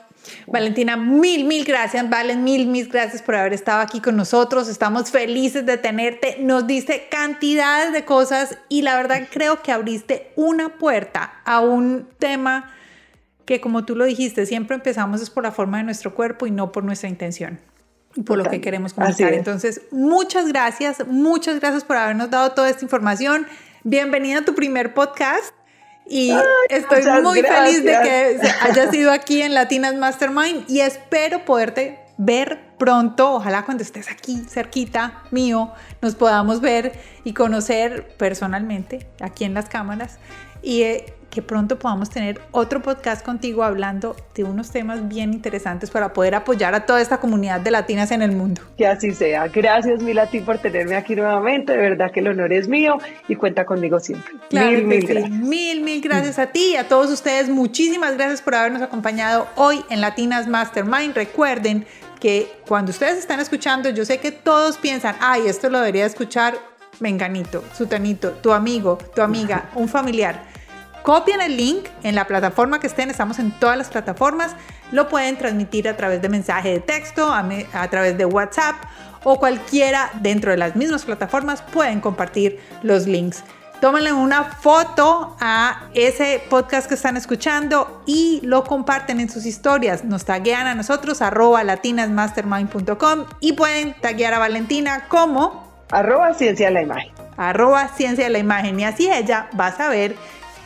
Valentina, mil, mil gracias, Valen, mil, mil gracias por haber estado aquí con nosotros. Estamos felices de tenerte. Nos diste cantidades de cosas y la verdad creo que abriste una puerta a un tema que como tú lo dijiste, siempre empezamos es por la forma de nuestro cuerpo y no por nuestra intención y por lo que queremos comunicar. Entonces, muchas gracias, muchas gracias por habernos dado toda esta información. Bienvenida a tu primer podcast. Y estoy muy feliz de que hayas sido aquí en Latinas Mastermind y espero poderte ver pronto, ojalá cuando estés aquí cerquita mío, nos podamos ver y conocer personalmente aquí en las cámaras. Y eh, que pronto podamos tener otro podcast contigo hablando de unos temas bien interesantes para poder apoyar a toda esta comunidad de latinas en el mundo. Que así sea. Gracias, Milati, por tenerme aquí nuevamente. De verdad que el honor es mío y cuenta conmigo siempre. mil, mil gracias. Mil, mil gracias a ti y a todos ustedes. Muchísimas gracias por habernos acompañado hoy en Latinas Mastermind. Recuerden que cuando ustedes están escuchando, yo sé que todos piensan, ay, esto lo debería escuchar Menganito, Sutanito, tu amigo, tu amiga, [laughs] un familiar Copian el link en la plataforma que estén, estamos en todas las plataformas, lo pueden transmitir a través de mensaje de texto, a, a través de WhatsApp o cualquiera dentro de las mismas plataformas pueden compartir los links. Tómenle una foto a ese podcast que están escuchando y lo comparten en sus historias. Nos taguean a nosotros, arroba latinasmastermind.com y pueden taguear a Valentina como arroba ciencia de la imagen. Arroba ciencia de la imagen. Y así ella va a saber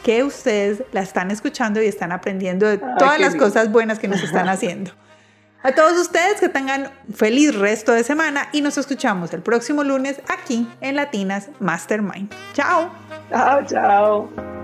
que ustedes la están escuchando y están aprendiendo de todas las cosas buenas que nos están haciendo. A todos ustedes que tengan feliz resto de semana y nos escuchamos el próximo lunes aquí en Latinas Mastermind. Chao. Chao, chao.